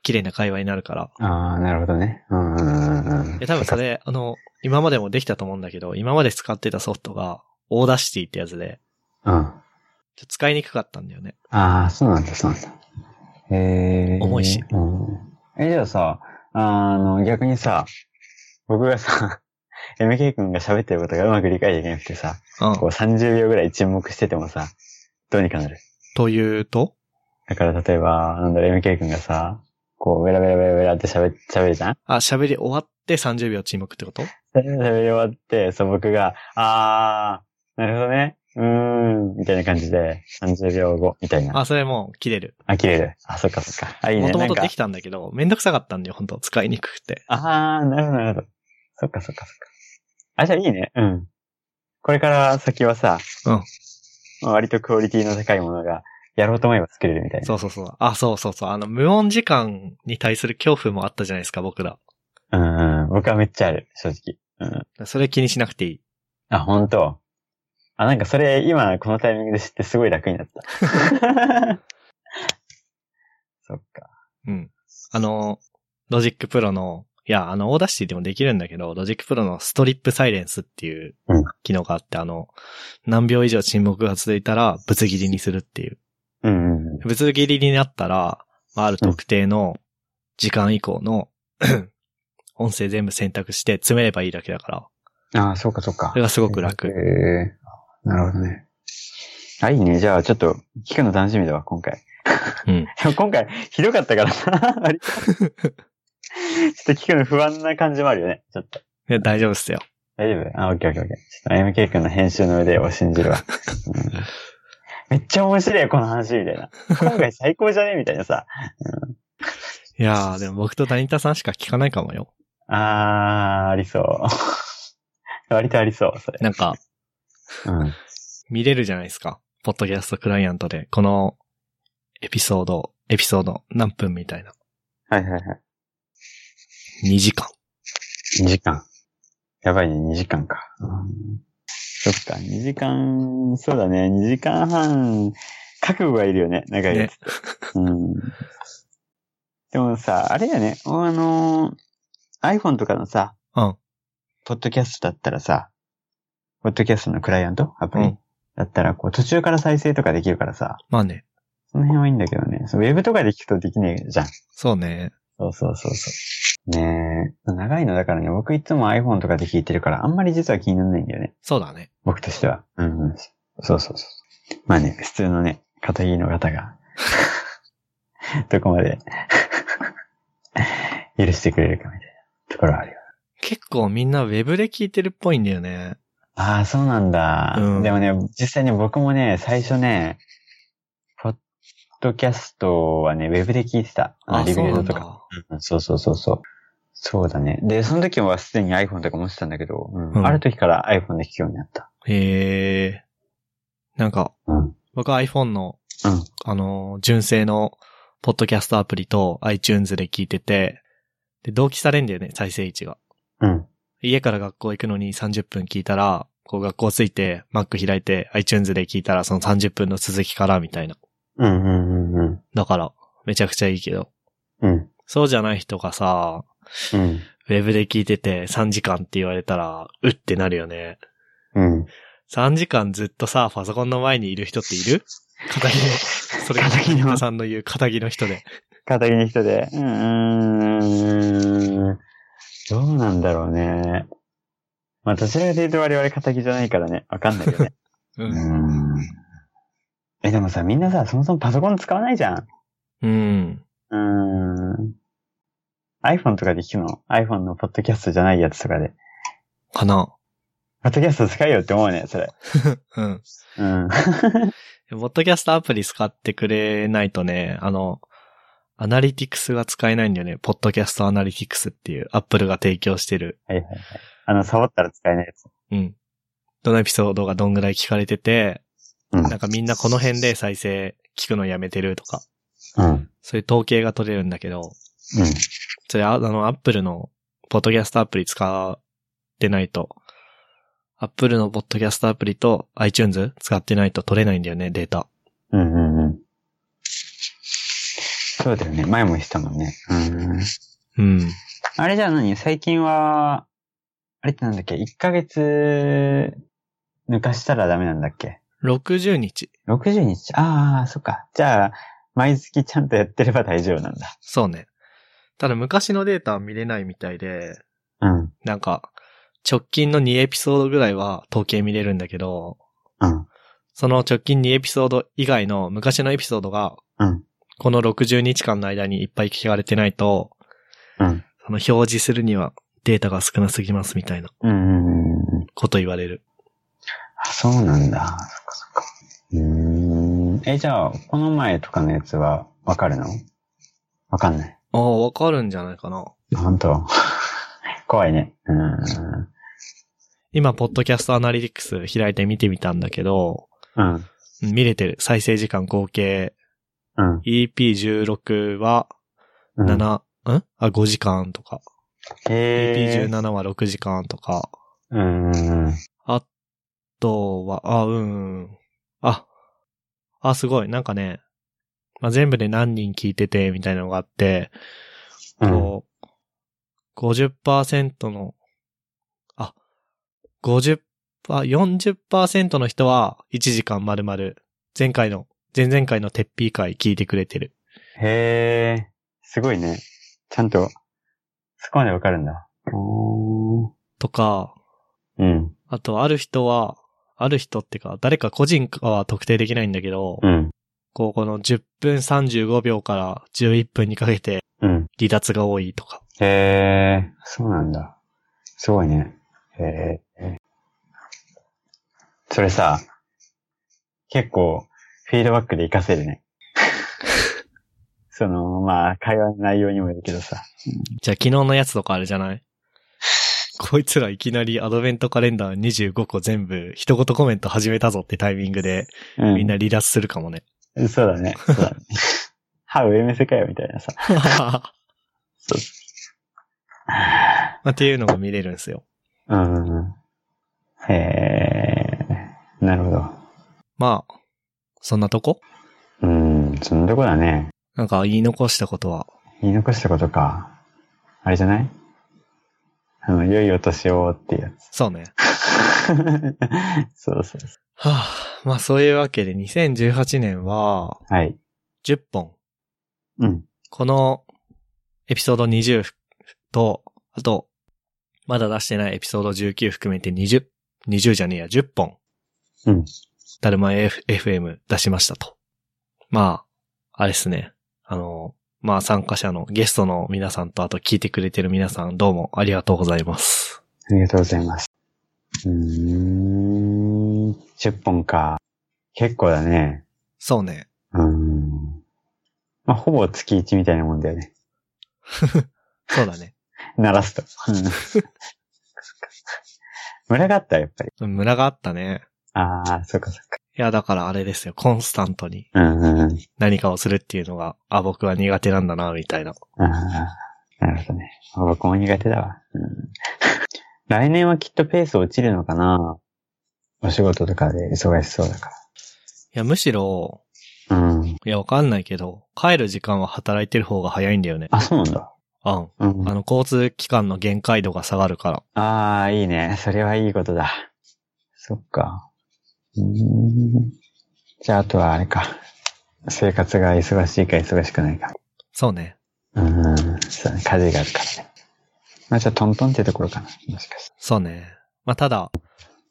綺麗な会話になるから。ああ、なるほどね。うん多分それ、あの、今までもできたと思うんだけど、今まで使ってたソフトが、 Audacity ってやつで、うん。ちょ使いにくかったんだよね。ああ、そうなんだ、そうなんだ。へえ。重いしうん。え、じゃあさ、あの、逆にさ、僕がさ、MK 君が喋ってることがうまく理解できなくてさ、うんこう。30秒ぐらい沈黙しててもさ、どうにかなる？というと？だから例えば、なんだろう、MK 君がさ、こう、ベラベラベラベラって喋っ、喋るじゃん？あ、喋り終わって30秒沈黙ってこと？喋り終わって、そう、僕が、あー、なるほどね、うーん、みたいな感じで、30秒後、みたいな。あ、それもう切れる。あ、切れる。あ、そっかそっか。あ、いいね。もともとできたんだけど、めんどくさかったんだよ、本当使いにくくて。あー、なるほど、なるほど。そっかそっかそっか。あ、じゃあいいね。うん。これから先はさ、うんまあ割とクオリティの高いものが、やろうと思えば作れるみたいな。そうそうそう。あ、そうそうそう。あの、無音時間に対する恐怖もあったじゃないですか、僕ら。うんうん。僕はめっちゃある、正直。うん。それ気にしなくていい。あ、本当？あ、なんかそれ、今このタイミングで知ってすごい楽になった。そっか。うん。あの、 Logic Pro の、いや、あの、 Audacity でもできるんだけど、 Logic Pro の Strip Silence っていううん機能があって、あの、何秒以上沈黙が続いたら、ぶつ切りにするっていう。うんうんうん。ぶつ切りになったら、まあ、ある特定の時間以降の、音声全部選択して詰めればいいだけだから、ああ、そうかそうかそれ。がすごく楽。へえなるほどね。あ、いいね。じゃあ、ちょっと、聞くの楽しみだわ、今回。うん。今回、ひどかったからな、割と。ちょっと聞くの不安な感じもあるよね、ちょっと。いや大丈夫っすよ。大丈夫？あ、オッケーオッケーオッケー。ちょっと MK 君の編集の腕を信じるわ。うんめっちゃ面白いよ、この話、みたいな。今回最高じゃねみたいなさ。いやー、でも僕とダニタさんしか聞かないかもよ。あー、ありそう。割とありそう、それ。なんか、うん。見れるじゃないですか。ポッドキャストクライアントで、このエピソード、エピソード何分みたいな。はいはいはい。2時間。2時間。やばいね、2時間か。そっか、2時間、そうだね、2時間半、覚悟がいるよね、長いやつって。うん。でもさ、あれやね、あのー iPhone とかのさ、うん。ポッドキャストだったらさ、ポッドキャストのクライアント？アプリ、うんだったら、こう、途中から再生とかできるからさ、まあね。その辺はいいんだけどね、ウェブとかで聞くとできねえじゃん。そうね。そうそうそうそう。ねえ、長いのだからね、僕いつも iPhone とかで聞いてるから、あんまり実は気にならないんだよね。そうだね。僕としては。うん、うん。そうそうそう。まあね、普通のね、片桐の方が、どこまで 許してくれるかみたいなところはあるよ。結構みんなウェブで聞いてるっぽいんだよね。ああ、そうなんだ。うんでもね、実際ね、僕もね、最初ね、ドキャストはね、ウェブで聞いてた。あ、リビ。ルドとか。うんそうそうそうそう。そうだね。で、その時はすでに iPhone とか持ってたんだけど、うんうんある時から iPhone で聞くようになった。へえ。なんか、うん。僕は iPhone の、うん。あのー、純正のポッドキャストアプリと iTunes で聞いてて、で、同期されんだよね、再生位置が。うん。家から学校行くのに30分聞いたら、こう学校着いて、Mac 開いて iTunes で聞いたらその30分の続きからみたいな。うん、うん、うん、だから、めちゃくちゃいいけど。うん。そうじゃない人がさ、うん。ウェブで聞いてて3時間って言われたら、うってなるよね。うん。3時間ずっとさ、パソコンの前にいる人っている？片木の、それが片木さんの言う片木の人で。片桐の人で。うーん。どうなんだろうね。まあ、どちらかというと我々片桐じゃないからね、わかんないよね。う。うんん。え、でもさ、みんなさ、そもそもパソコン使わないじゃん。うん。うーん。iPhone とかで聞くの ?iPhone のポッドキャストじゃないやつとかで。かな。ポッドキャスト使えよって思うね、それ。うん。うん。ポッドキャストアプリ使ってくれないとね、あの、アナリティクスが使えないんだよね。ポッドキャストアナリティクスっていう、アップルが提供してる。はいはいはい。あの、サボったら使えないやつ。うん。どのエピソードがどんぐらい聞かれてて、うん。なんかみんなこの辺で再生聞くのやめてるとか、うん。そういう統計が取れるんだけど、うん。それああの、アップルのポッドキャストアプリ使ってないと、アップルのポッドキャストアプリと iTunes 使ってないと取れないんだよね、データ。うんうんうん。そうだよね。前も言ってたもんね。うん。うん。あれじゃあ何？最近は、あれってなんだっけ ?1 ヶ月抜かしたらダメなんだっけ？60日。60日ああ、そっか。じゃあ、毎月ちゃんとやってれば大丈夫なんだ。そうね。ただ昔のデータは見れないみたいで、うん。なんか、直近の2エピソードぐらいは統計見れるんだけど、うん。その直近2エピソード以外の昔のエピソードが、うん。この60日間の間にいっぱい聞かれてないと、うん。その表示するにはデータが少なすぎますみたいなうん。こと言われる。あ、そうなんだ。そっかそっか。うーん。え、じゃあ、この前とかのやつはわかるの？わかんない。ああ、わかるんじゃないかな。本当？怖いね。うーん。今、ポッドキャストアナリティクス開いて見てみたんだけど、うん。うん見れてる。再生時間合計うん。EP16 はうん7、ん？あ、5時間とか。へー EP17 は6時間とか。うんとは、あ、うん。あ、あ、すごい。なんかね、まあ、全部で何人聞いてて、みたいなのがあって、うん。こう、50%の、あ、50%、40%の人は1時間丸々、前回の、前々回のテッピー会聞いてくれてる。へえ、すごいね。ちゃんと、そこまでわかるんだ。とか、うん。あとある人は、ある人ってか、誰か個人かは特定できないんだけど、うん。こう、この10分35秒から11分にかけてうん。離脱が多いとか。へえ、そうなんだ。すごいね。へえ。それさ、結構、フィードバックで活かせるね。その、まあ、会話の内容にもよるけどさ。じゃあ昨日のやつとかあるじゃない？こいつらいきなりアドベントカレンダー25個全部一言コメント始めたぞってタイミングでうん。みんな離脱するかもね。そうだね。そうだね。歯上目世界みたいなさ。ま そうあっていうのが見れるんですよ。うん。へえ、なるほど。まあ、そんなとこ？うん、そんなとこだね。なんか言い残したことは？言い残したことか。あれじゃない？あの、良いお年をっていうやそうね。つ。そうそうそう。はあ、まあそういうわけで2018年ははい。10本。うん。このエピソード20と、あと、まだ出してないエピソード19含めて20、20じゃねえや、10本。うん。だるま F- FM 出しましたと。まあ、あれっすね。あの、まあ参加者のゲストの皆さんとあと聞いてくれてる皆さんどうもありがとうございます。ありがとうございます。うーん。10本か。結構だね。そうね。うーん。まあ、ほぼ月1みたいなもんだよね。そうだね。鳴らすと。うん。村があった、やっぱり。ムラがあったね。ああ、そっかそっか。いや、だからあれですよ。コンスタントにうんうんうん。何かをするっていうのが、あ、僕は苦手なんだな、みたいな。ああ、なるほどね。僕も苦手だわ。うん、来年はきっとペース落ちるのかなお仕事とかで忙しそうだかいや、むしろ、ら。うん。いや、わかんないけど、帰る時間は働いてる方が早いんだよね。あ、そうなんだ。あうん。あの、交通機関の限界度が下がるから。ああ、いいね。それはいいことだ。そっか。うーん。じゃあ、あとはあれか。生活が忙しいか忙しくないか。そうね。うん。そうね。家事があるからね。まあ、じゃあ、トントンってところかな。もしかして。そうね。まあ、ただ、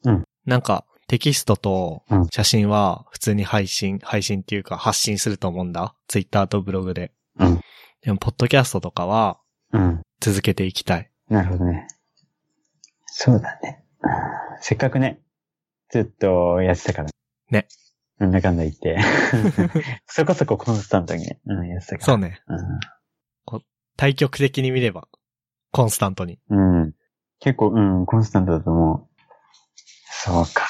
うんなんか、テキストとうん写真は普通に配信、配信っていうか発信すると思うんだ。ツイッターとブログで。うん。でも、ポッドキャストとかはうん。続けていきたい。なるほどね。そうだね。うんせっかくね、ずっとやってたから。ね。なんだかんだ言って。そこそこコンスタントにね、うん、やってたから。そうね。う対極的に見れば、コンスタントに。ん。うん。結構、うん、コンスタントだと思う。そうか。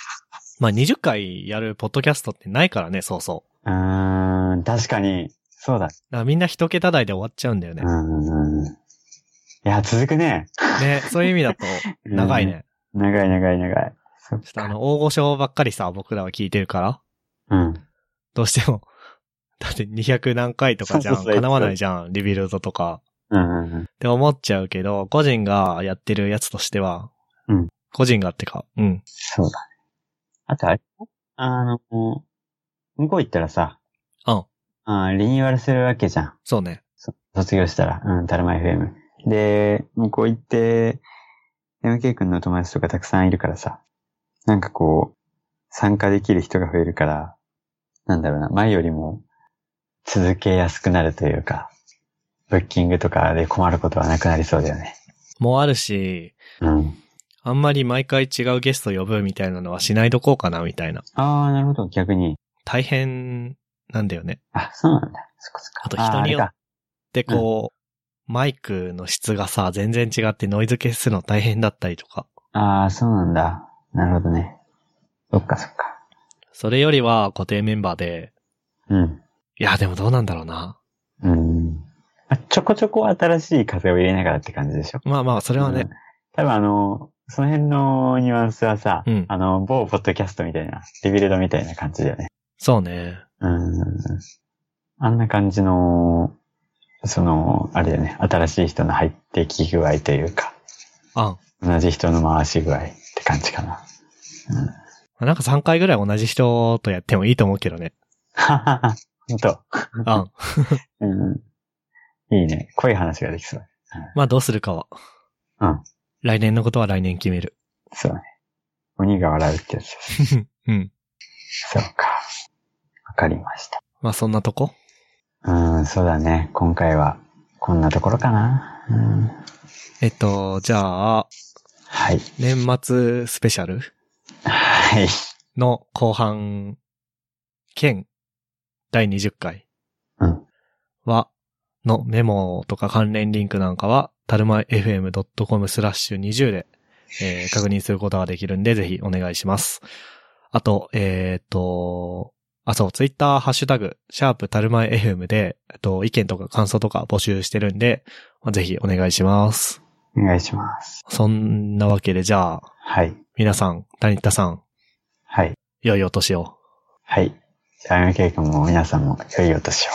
まあ、20回やるポッドキャストってないからね、そうそう。うーん、確かに、そうだ。だみんな一桁台で終わっちゃうんだよねう。ん。いや、続くね。ね、そういう意味だと、長いね。うん。長い長い長い。ちょっとあの、大御所ばっかりさ、僕らは聞いてるから、うん。どうしても、だって200何回とかじゃん。叶わないじゃん、リビルドとか。うんうんうん。って思っちゃうけど、個人がやってるやつとしては、うん個人がってか、うん。そうだね。あとあれああの、向こう行ったらさ、うん。あーリニューアルするわけじゃん。そうね。そ卒業したら、うん、タルマ FM。で、向こう行って、MK 君の友達とかたくさんいるからさ、なんかこう、参加できる人が増えるから、なんだろうな、前よりも続けやすくなるというか、ブッキングとかで困ることはなくなりそうだよね。もうあるし、うん。あんまり毎回違うゲスト呼ぶみたいなのはしないどこうかな、みたいな。ああ、なるほど、逆に。大変なんだよね。あ、そうなんだ。そっかそっか。あと人によあーあで、こう、マイクの質がさ、全然違ってノイズ消すの大変だったりとか。あー、そうなんだ。なるほどね。そっかそっか。それよりは固定メンバーで、うん。いや、でもどうなんだろうな。うん。まあちょこちょこ新しい風を入れながらって感じでしょ？まあまあ、それはねうん、多分あの、その辺のニュアンスはさ、うんあの、某ポッドキャストみたいな、リビルドみたいな感じだよね。そうね。うん。あんな感じの、その、あれだよね、新しい人の入ってき具合というか、あん。同じ人の回し具合って感じかな。うん。なんか3回ぐらい同じ人とやってもいいと思うけどね。ははは、ほんと。あん。うん。いいね。濃い話ができそう。まあどうするかは。うん。来年のことは来年決める。そうね。鬼が笑うってやつです。うん。そうか。わかりました。まあそんなとこ？うん、そうだね。今回は、こんなところかな。うん。えっと、じゃあ、はい。年末スペシャル？はい。の後半、兼第20回うん。は、のメモとか関連リンクなんかは、たるま fm.com スラッシュ20で、えー確認することができるんで、ぜひお願いします。あと、えっ、と、あ、そう、ツイッターハッシュタグ、シャープたるま FM で、えっと、意見とか感想とか募集してるんで、まあぜひお願いします。お願いします。そんなわけで、じゃあ、はい。皆さん、谷田さん、はい。良いお年を。はい。じゃあ、MK 君も皆さんも良いお年を。